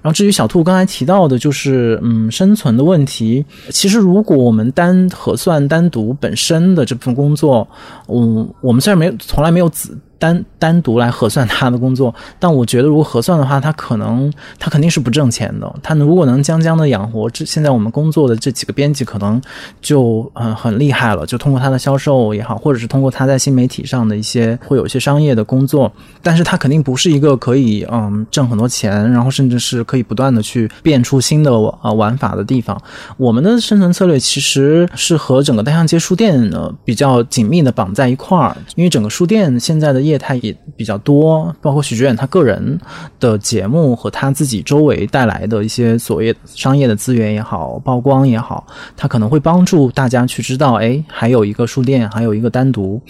然后至于小兔刚才提到的，就是嗯生存的问题。其实如果我们单核算单独本身的这部分工作，嗯，我们虽然没有从来没有子单单独来核算他的工作，但我觉得如果核算的话，他可能他肯定是不挣钱的。他如果能将将的养活这现在我们工作的这几个编辑，可能就嗯很厉害了。就通过他的销售也好，或者是通过他在新媒体上的一些会有一些商业的工作，但是他肯定不是一个可以嗯挣很多钱，然后甚至是可以不断的去变出新的呃玩法的地方。我们的生存策略其实是和整个单向街书店呢比较紧密的绑在一块儿，因为整个书店现在的业态也。比较多，包括许知远他个人的节目和他自己周围带来的一些所谓商业的资源也好，曝光也好，他可能会帮助大家去知道，哎，还有一个书店，还有一个单独。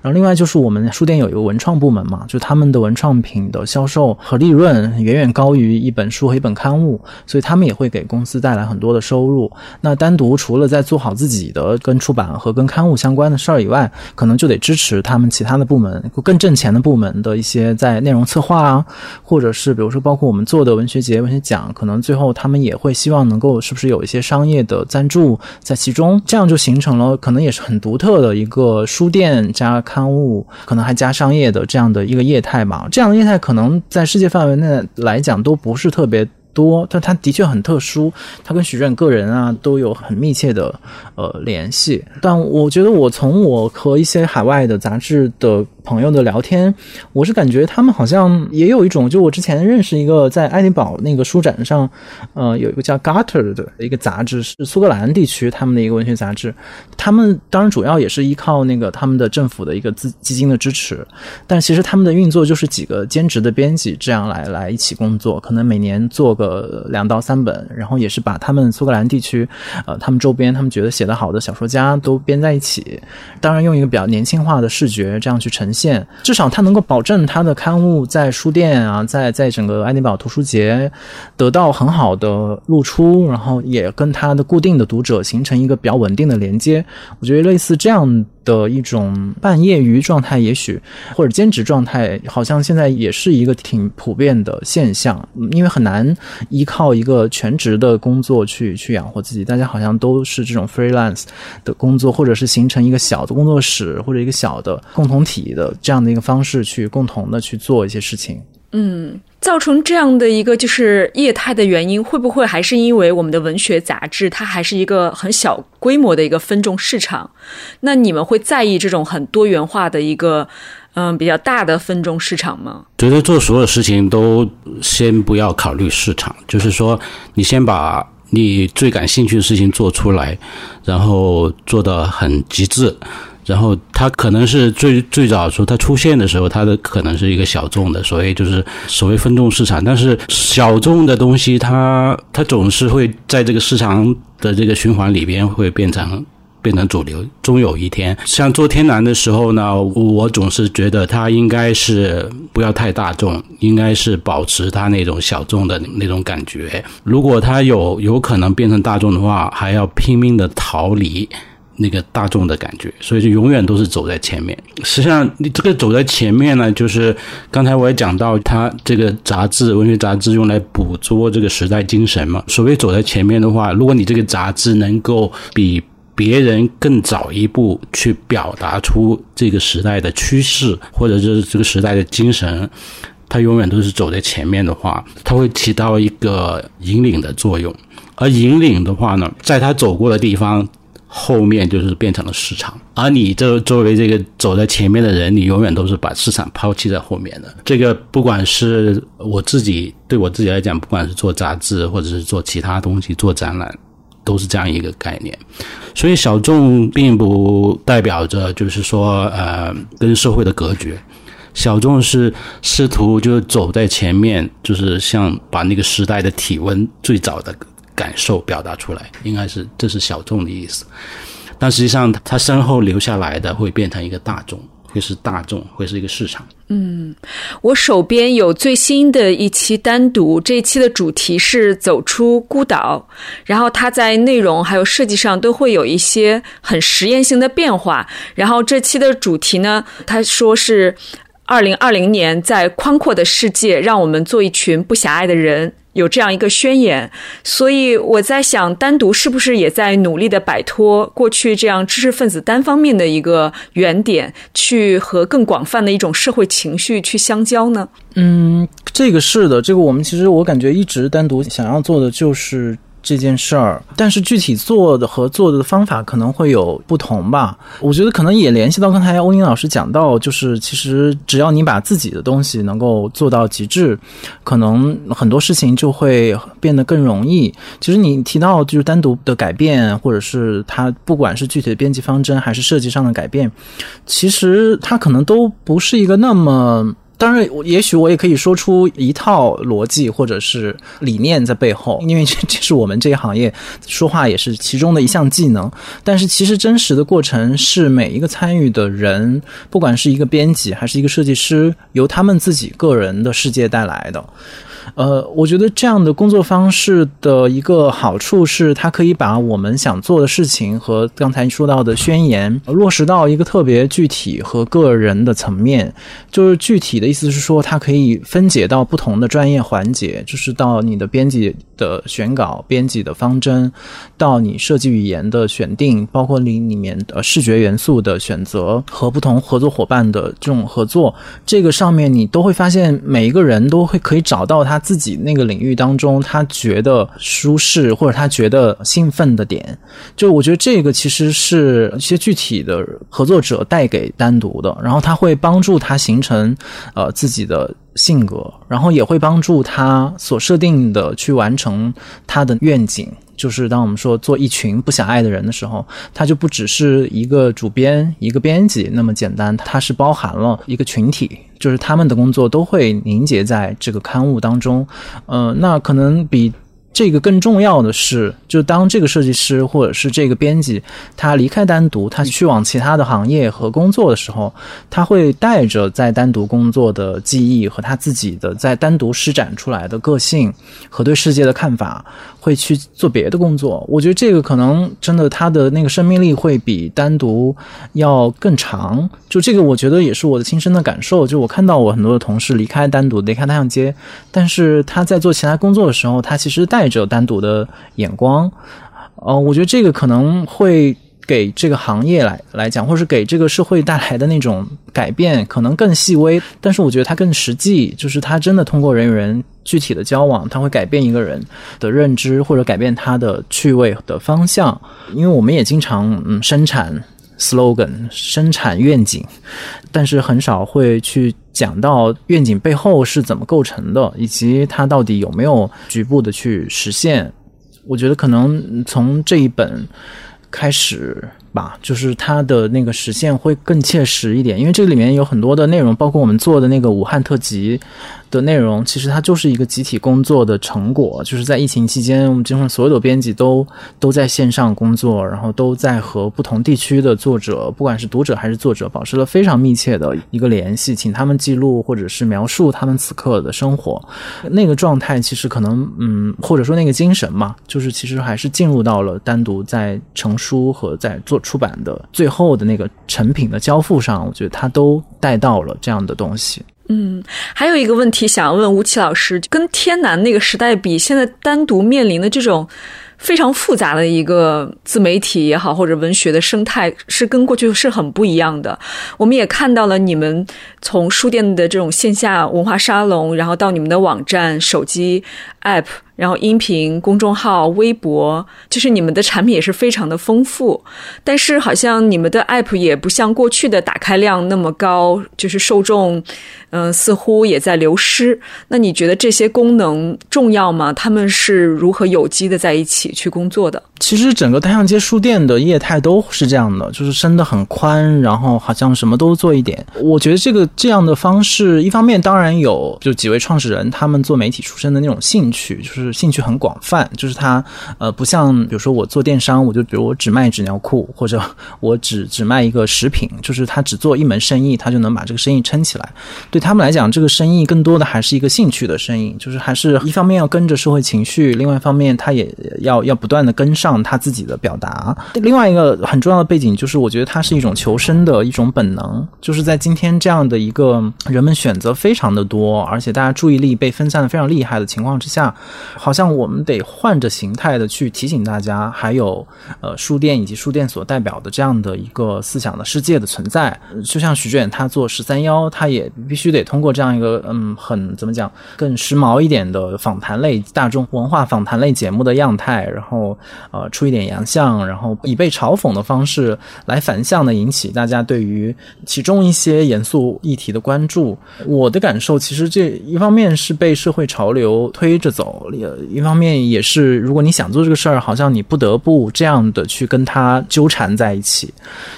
然后另外就是我们书店有一个文创部门嘛，就他们的文创品的销售和利润远远高于一本书和一本刊物，所以他们也会给公司带来很多的收入。那单独除了在做好自己的跟出版和跟刊物相关的事儿以外，可能就得支持他们其他的部门更挣钱的部。部门的一些在内容策划啊，或者是比如说包括我们做的文学节、文学奖，可能最后他们也会希望能够是不是有一些商业的赞助在其中，这样就形成了可能也是很独特的一个书店加刊物，可能还加商业的这样的一个业态嘛。这样的业态可能在世界范围内来讲都不是特别。多，但他的确很特殊，他跟许愿个人啊都有很密切的呃联系。但我觉得，我从我和一些海外的杂志的朋友的聊天，我是感觉他们好像也有一种，就我之前认识一个在爱丁堡那个书展上，呃，有一个叫 Garter 的一个杂志，是苏格兰地区他们的一个文学杂志。他们当然主要也是依靠那个他们的政府的一个资基金的支持，但其实他们的运作就是几个兼职的编辑这样来来一起工作，可能每年做个。两到三本，然后也是把他们苏格兰地区，呃，他们周边他们觉得写得好的小说家都编在一起，当然用一个比较年轻化的视觉这样去呈线，至少他能够保证他的刊物在书店啊，在在整个爱丁堡图书节得到很好的露出，然后也跟他的固定的读者形成一个比较稳定的连接。我觉得类似这样。的一种半业余状态，也许或者兼职状态，好像现在也是一个挺普遍的现象。因为很难依靠一个全职的工作去去养活自己，大家好像都是这种 freelance 的工作，或者是形成一个小的工作室或者一个小的共同体的这样的一个方式去共同的去做一些事情。嗯。造成这样的一个就是业态的原因，会不会还是因为我们的文学杂志它还是一个很小规模的一个分众市场？那你们会在意这种很多元化的一个嗯比较大的分众市场吗？觉得做所有事情都先不要考虑市场，就是说你先把你最感兴趣的事情做出来，然后做的很极致。然后它可能是最最早说它出现的时候，它的可能是一个小众的，所以就是所谓分众市场。但是小众的东西，它它总是会在这个市场的这个循环里边会变成变成主流。终有一天，像做天蓝的时候呢，我总是觉得它应该是不要太大众，应该是保持它那种小众的那种感觉。如果它有有可能变成大众的话，还要拼命的逃离。那个大众的感觉，所以就永远都是走在前面。实际上，你这个走在前面呢，就是刚才我也讲到，它这个杂志、文学杂志用来捕捉这个时代精神嘛。所谓走在前面的话，如果你这个杂志能够比别人更早一步去表达出这个时代的趋势，或者是这个时代的精神，它永远都是走在前面的话，它会起到一个引领的作用。而引领的话呢，在他走过的地方。后面就是变成了市场，而你这作为这个走在前面的人，你永远都是把市场抛弃在后面的。这个不管是我自己对我自己来讲，不管是做杂志或者是做其他东西、做展览，都是这样一个概念。所以小众并不代表着就是说呃跟社会的隔绝，小众是试图就走在前面，就是像把那个时代的体温最早的。感受表达出来，应该是这是小众的意思，但实际上他身后留下来的会变成一个大众，会是大众，会是一个市场。嗯，我手边有最新的一期单独，这一期的主题是走出孤岛，然后它在内容还有设计上都会有一些很实验性的变化。然后这期的主题呢，他说是二零二零年在宽阔的世界，让我们做一群不狭隘的人。有这样一个宣言，所以我在想，单独是不是也在努力的摆脱过去这样知识分子单方面的一个原点，去和更广泛的一种社会情绪去相交呢？嗯，这个是的，这个我们其实我感觉一直单独想要做的就是。这件事儿，但是具体做的和做的方法可能会有不同吧。我觉得可能也联系到刚才欧宁老师讲到，就是其实只要你把自己的东西能够做到极致，可能很多事情就会变得更容易。其实你提到就是单独的改变，或者是它不管是具体的编辑方针还是设计上的改变，其实它可能都不是一个那么。当然，也许我也可以说出一套逻辑或者是理念在背后，因为这这是我们这个行业说话也是其中的一项技能。但是，其实真实的过程是每一个参与的人，不管是一个编辑还是一个设计师，由他们自己个人的世界带来的。呃，我觉得这样的工作方式的一个好处是，它可以把我们想做的事情和刚才说到的宣言落实到一个特别具体和个人的层面。就是具体的意思是说，它可以分解到不同的专业环节，就是到你的编辑的选稿、编辑的方针，到你设计语言的选定，包括你里面的视觉元素的选择和不同合作伙伴的这种合作，这个上面你都会发现，每一个人都会可以找到他。自己那个领域当中，他觉得舒适或者他觉得兴奋的点，就我觉得这个其实是一些具体的合作者带给单独的，然后他会帮助他形成呃自己的性格，然后也会帮助他所设定的去完成他的愿景。就是当我们说做一群不想爱的人的时候，他就不只是一个主编、一个编辑那么简单，它是包含了一个群体，就是他们的工作都会凝结在这个刊物当中。呃，那可能比。这个更重要的是，就当这个设计师或者是这个编辑，他离开单独，他去往其他的行业和工作的时候，他会带着在单独工作的记忆和他自己的在单独施展出来的个性和对世界的看法，会去做别的工作。我觉得这个可能真的他的那个生命力会比单独要更长。就这个，我觉得也是我的亲身的感受。就我看到我很多的同事离开单独，离开太阳街，但是他在做其他工作的时候，他其实带。带着单独的眼光，呃，我觉得这个可能会给这个行业来来讲，或是给这个社会带来的那种改变，可能更细微，但是我觉得它更实际，就是它真的通过人与人具体的交往，它会改变一个人的认知，或者改变他的趣味的方向。因为我们也经常嗯生产 slogan，生产愿景，但是很少会去。讲到愿景背后是怎么构成的，以及它到底有没有局部的去实现，我觉得可能从这一本开始吧，就是它的那个实现会更切实一点，因为这里面有很多的内容，包括我们做的那个武汉特辑。的内容其实它就是一个集体工作的成果，就是在疫情期间，我们基本上所有的编辑都都在线上工作，然后都在和不同地区的作者，不管是读者还是作者，保持了非常密切的一个联系，请他们记录或者是描述他们此刻的生活。那个状态其实可能，嗯，或者说那个精神嘛，就是其实还是进入到了单独在成书和在做出版的最后的那个成品的交付上，我觉得他都带到了这样的东西。嗯，还有一个问题想要问吴奇老师，跟天南那个时代比，现在单独面临的这种非常复杂的一个自媒体也好，或者文学的生态，是跟过去是很不一样的。我们也看到了你们从书店的这种线下文化沙龙，然后到你们的网站、手机 app。然后，音频公众号、微博，就是你们的产品也是非常的丰富，但是好像你们的 app 也不像过去的打开量那么高，就是受众，嗯，似乎也在流失。那你觉得这些功能重要吗？他们是如何有机的在一起去工作的？其实整个单向街书店的业态都是这样的，就是伸得很宽，然后好像什么都做一点。我觉得这个这样的方式，一方面当然有就几位创始人他们做媒体出身的那种兴趣，就是兴趣很广泛，就是他呃不像比如说我做电商，我就比如我只卖纸尿裤，或者 我只只卖一个食品，就是他只做一门生意，他就能把这个生意撑起来。对他们来讲，这个生意更多的还是一个兴趣的生意，就是还是一方面要跟着社会情绪，另外一方面他也要。要要不断的跟上他自己的表达。另外一个很重要的背景就是，我觉得它是一种求生的一种本能，就是在今天这样的一个人们选择非常的多，而且大家注意力被分散的非常厉害的情况之下，好像我们得换着形态的去提醒大家，还有呃书店以及书店所代表的这样的一个思想的世界的存在。就像徐志远他做十三幺，他也必须得通过这样一个嗯很怎么讲更时髦一点的访谈类大众文化访谈类节目的样态，然后呃出一点洋相，然后以被嘲讽的方式来反向的引起大家对于其中一些严肃议题的关注。我的感受其实这一方面是被社会潮流推着走，呃一方面也是如果你想做这个事儿，好像你不得不这样的去跟他纠缠在一起。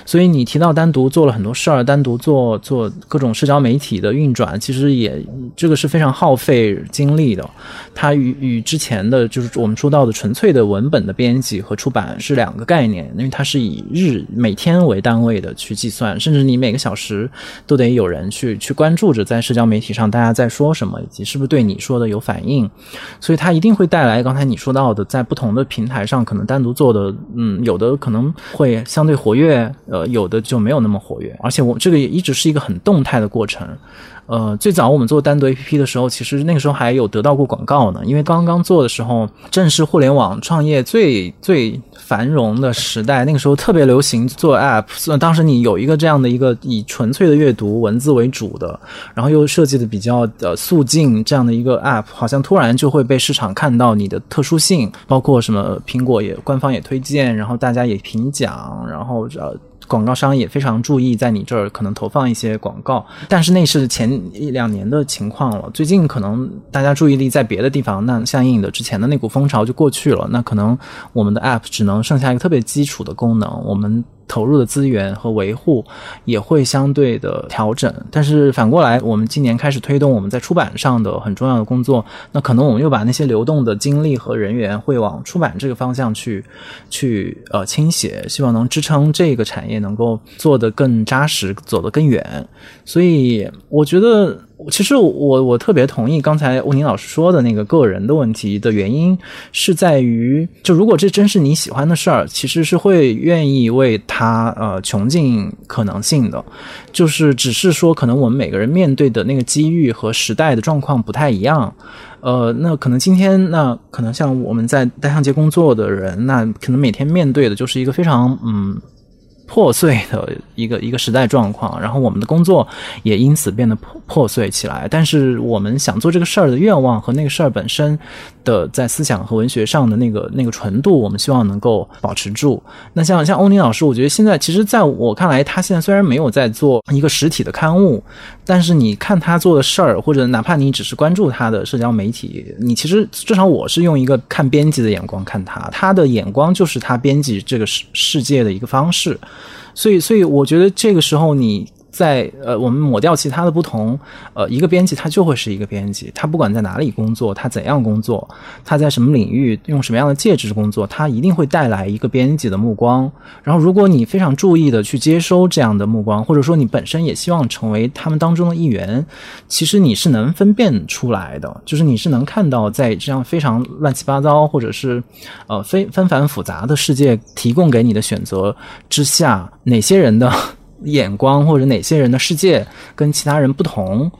所以你提到单独做了很多事儿，单独做做各种社交媒体的运转，其实也这个是非常耗费精力的。它与与之前的就是我们说到的纯粹的文本的编辑和出版是两个概念，因为它是以日每天为单位的去计算，甚至你每个小时都得有人去去关注着在社交媒体上大家在说什么，以及是不是对你说的有反应。所以它一定会带来刚才你说到的，在不同的平台上可能单独做的，嗯，有的可能会相对活跃，呃，有的就没有那么活跃。而且我这个也一直是一个很动态的过程。呃，最早我们做单独 APP 的时候，其实那个时候还有得到过广告呢。因为刚刚做的时候，正是互联网创业最最繁荣的时代，那个时候特别流行做 App。当时你有一个这样的一个以纯粹的阅读文字为主的，然后又设计的比较呃素净这样的一个 App，好像突然就会被市场看到你的特殊性，包括什么苹果也官方也推荐，然后大家也评奖，然后呃。广告商也非常注意在你这儿可能投放一些广告，但是那是前一两年的情况了。最近可能大家注意力在别的地方，那相应的之前的那股风潮就过去了。那可能我们的 App 只能剩下一个特别基础的功能，我们。投入的资源和维护也会相对的调整，但是反过来，我们今年开始推动我们在出版上的很重要的工作，那可能我们又把那些流动的精力和人员会往出版这个方向去去呃倾斜，希望能支撑这个产业能够做得更扎实，走得更远。所以我觉得。其实我我特别同意刚才欧宁老师说的那个个人的问题的原因，是在于就如果这真是你喜欢的事儿，其实是会愿意为他呃穷尽可能性的，就是只是说可能我们每个人面对的那个机遇和时代的状况不太一样，呃，那可能今天那可能像我们在单向街工作的人，那可能每天面对的就是一个非常嗯。破碎的一个一个时代状况，然后我们的工作也因此变得破破碎起来。但是我们想做这个事儿的愿望和那个事儿本身的在思想和文学上的那个那个纯度，我们希望能够保持住。那像像欧宁老师，我觉得现在其实在我看来，他现在虽然没有在做一个实体的刊物，但是你看他做的事儿，或者哪怕你只是关注他的社交媒体，你其实至少我是用一个看编辑的眼光看他，他的眼光就是他编辑这个世世界的一个方式。所以，所以我觉得这个时候你。在呃，我们抹掉其他的不同，呃，一个编辑他就会是一个编辑，他不管在哪里工作，他怎样工作，他在什么领域用什么样的介质工作，他一定会带来一个编辑的目光。然后，如果你非常注意的去接收这样的目光，或者说你本身也希望成为他们当中的一员，其实你是能分辨出来的，就是你是能看到在这样非常乱七八糟或者是呃非纷繁复杂的世界提供给你的选择之下，哪些人的。眼光或者哪些人的世界跟其他人不同，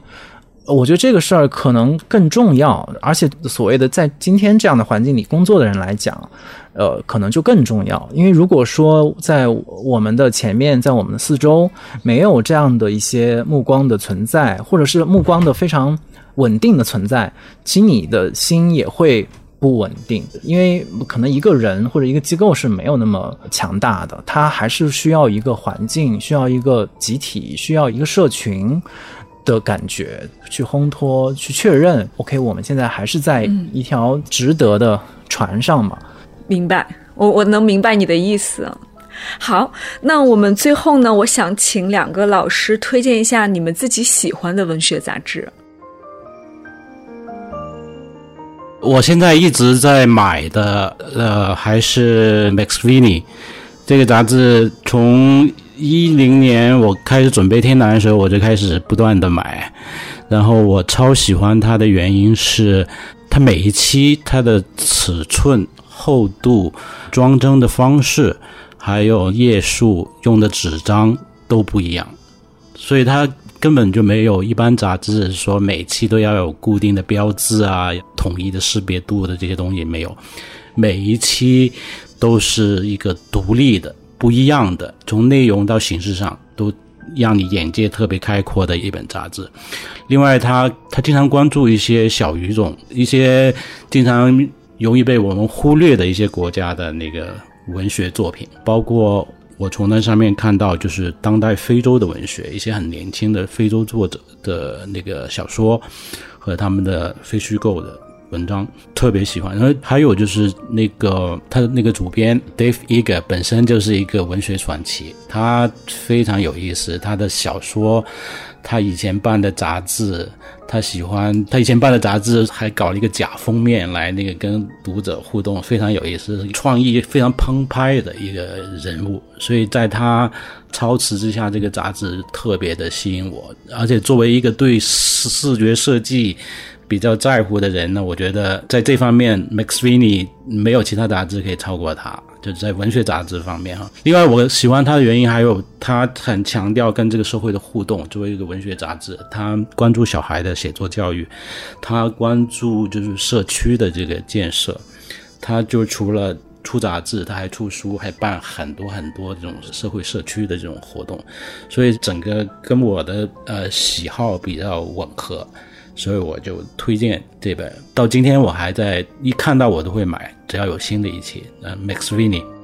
我觉得这个事儿可能更重要，而且所谓的在今天这样的环境里工作的人来讲，呃，可能就更重要。因为如果说在我们的前面，在我们的四周没有这样的一些目光的存在，或者是目光的非常稳定的存在，其实你的心也会。不稳定，因为可能一个人或者一个机构是没有那么强大的，它还是需要一个环境，需要一个集体，需要一个社群的感觉去烘托、去确认。OK，我们现在还是在一条值得的船上嘛？明白，我我能明白你的意思。好，那我们最后呢，我想请两个老师推荐一下你们自己喜欢的文学杂志。我现在一直在买的，呃，还是 Max Vini 这个杂志。从一零年我开始准备天南的时候，我就开始不断的买。然后我超喜欢它的原因是，它每一期它的尺寸。厚度、装帧的方式，还有页数用的纸张都不一样，所以它根本就没有一般杂志说每期都要有固定的标志啊、统一的识别度的这些东西没有，每一期都是一个独立的、不一样的，从内容到形式上都让你眼界特别开阔的一本杂志。另外，他他经常关注一些小语种，一些经常容易被我们忽略的一些国家的那个文学作品，包括我从那上面看到，就是当代非洲的文学，一些很年轻的非洲作者的那个小说和他们的非虚构的文章，特别喜欢。然后还有就是那个他的那个主编 Dave Eger 本身就是一个文学传奇，他非常有意思，他的小说。他以前办的杂志，他喜欢他以前办的杂志还搞了一个假封面来那个跟读者互动，非常有意思，创意非常澎湃的一个人物。所以在他操持之下，这个杂志特别的吸引我。而且作为一个对视视觉设计比较在乎的人呢，我觉得在这方面，Max Vini 没有其他杂志可以超过他。就是在文学杂志方面哈，另外我喜欢他的原因还有他很强调跟这个社会的互动。作为一个文学杂志，他关注小孩的写作教育，他关注就是社区的这个建设，他就除了出杂志，他还出书，还办很多很多这种社会社区的这种活动，所以整个跟我的呃喜好比较吻合。所以我就推荐这本，到今天我还在一看到我都会买，只要有新的一期，那，Max Vini。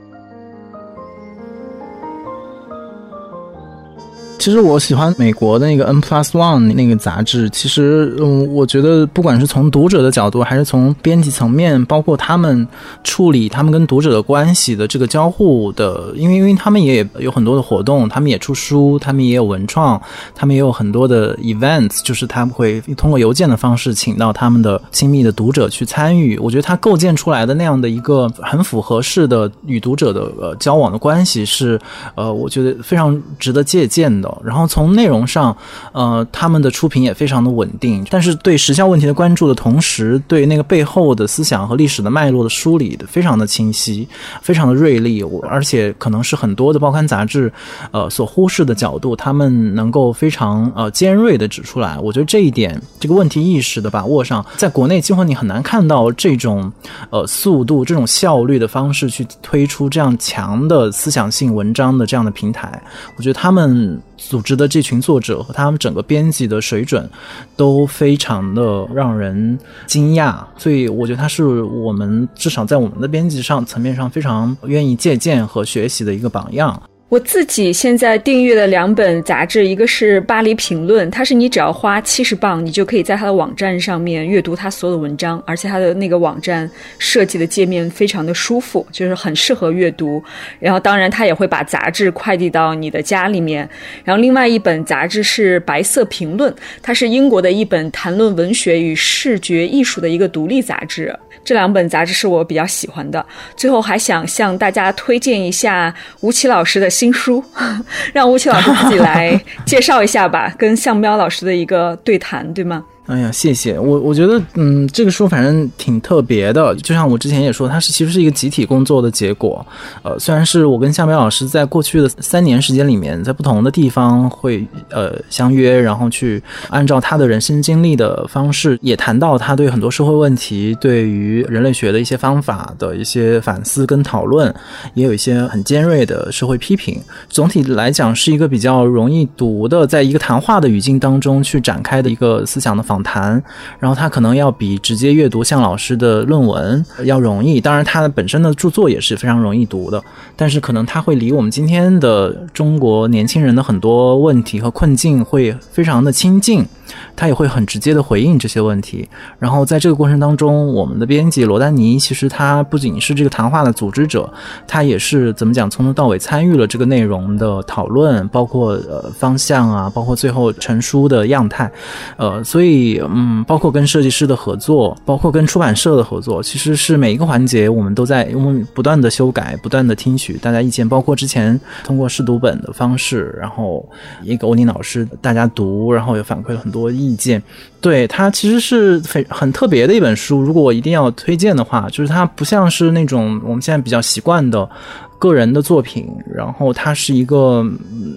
其实我喜欢美国的那个 N Plus One 那个杂志。其实，嗯，我觉得不管是从读者的角度，还是从编辑层面，包括他们处理他们跟读者的关系的这个交互的，因为因为他们也有很多的活动，他们也出书，他们也有文创，他们也有很多的 events，就是他们会通过邮件的方式请到他们的亲密的读者去参与。我觉得他构建出来的那样的一个很符合式的与读者的呃交往的关系是，呃，我觉得非常值得借鉴的。然后从内容上，呃，他们的出品也非常的稳定，但是对时效问题的关注的同时，对那个背后的思想和历史的脉络的梳理的非常的清晰，非常的锐利，而且可能是很多的报刊杂志，呃，所忽视的角度，他们能够非常呃尖锐的指出来。我觉得这一点，这个问题意识的把握上，在国内几乎你很难看到这种呃速度、这种效率的方式去推出这样强的思想性文章的这样的平台。我觉得他们。组织的这群作者和他们整个编辑的水准都非常的让人惊讶，所以我觉得他是我们至少在我们的编辑上层面上非常愿意借鉴和学习的一个榜样。我自己现在订阅的两本杂志，一个是《巴黎评论》，它是你只要花七十磅，你就可以在它的网站上面阅读它所有的文章，而且它的那个网站设计的界面非常的舒服，就是很适合阅读。然后，当然它也会把杂志快递到你的家里面。然后，另外一本杂志是《白色评论》，它是英国的一本谈论文学与视觉艺术的一个独立杂志。这两本杂志是我比较喜欢的。最后还想向大家推荐一下吴奇老师的新书，让吴奇老师自己来介绍一下吧，跟向彪老师的一个对谈，对吗？哎呀，谢谢我，我觉得，嗯，这个书反正挺特别的，就像我之前也说，它是其实是一个集体工作的结果。呃，虽然是我跟夏苗老师在过去的三年时间里面，在不同的地方会呃相约，然后去按照他的人生经历的方式，也谈到他对很多社会问题、对于人类学的一些方法的一些反思跟讨论，也有一些很尖锐的社会批评。总体来讲，是一个比较容易读的，在一个谈话的语境当中去展开的一个思想的。访谈，然后他可能要比直接阅读向老师的论文要容易。当然，他的本身的著作也是非常容易读的，但是可能他会离我们今天的中国年轻人的很多问题和困境会非常的亲近。他也会很直接的回应这些问题，然后在这个过程当中，我们的编辑罗丹尼其实他不仅是这个谈话的组织者，他也是怎么讲，从头到尾参与了这个内容的讨论，包括呃方向啊，包括最后成书的样态，呃，所以嗯，包括跟设计师的合作，包括跟出版社的合作，其实是每一个环节我们都在我们不断的修改，不断的听取大家意见，包括之前通过试读本的方式，然后一个欧尼老师大家读，然后也反馈了很多意见。对它其实是非很特别的一本书，如果我一定要推荐的话，就是它不像是那种我们现在比较习惯的。个人的作品，然后它是一个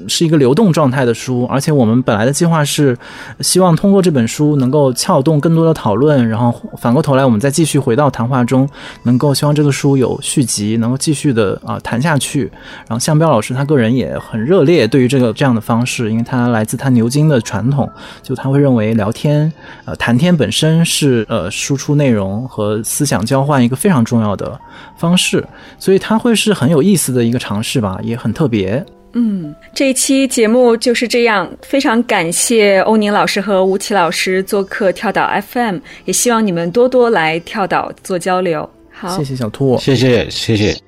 是一个流动状态的书，而且我们本来的计划是希望通过这本书能够撬动更多的讨论，然后反过头来我们再继续回到谈话中，能够希望这个书有续集，能够继续的啊谈下去。然后向彪老师他个人也很热烈对于这个这样的方式，因为他来自他牛津的传统，就他会认为聊天呃谈天本身是呃输出内容和思想交换一个非常重要的方式，所以他会是很有意。意思的一个尝试吧，也很特别。嗯，这一期节目就是这样，非常感谢欧宁老师和吴奇老师做客跳岛 FM，也希望你们多多来跳岛做交流。好，谢谢小兔，谢谢谢谢。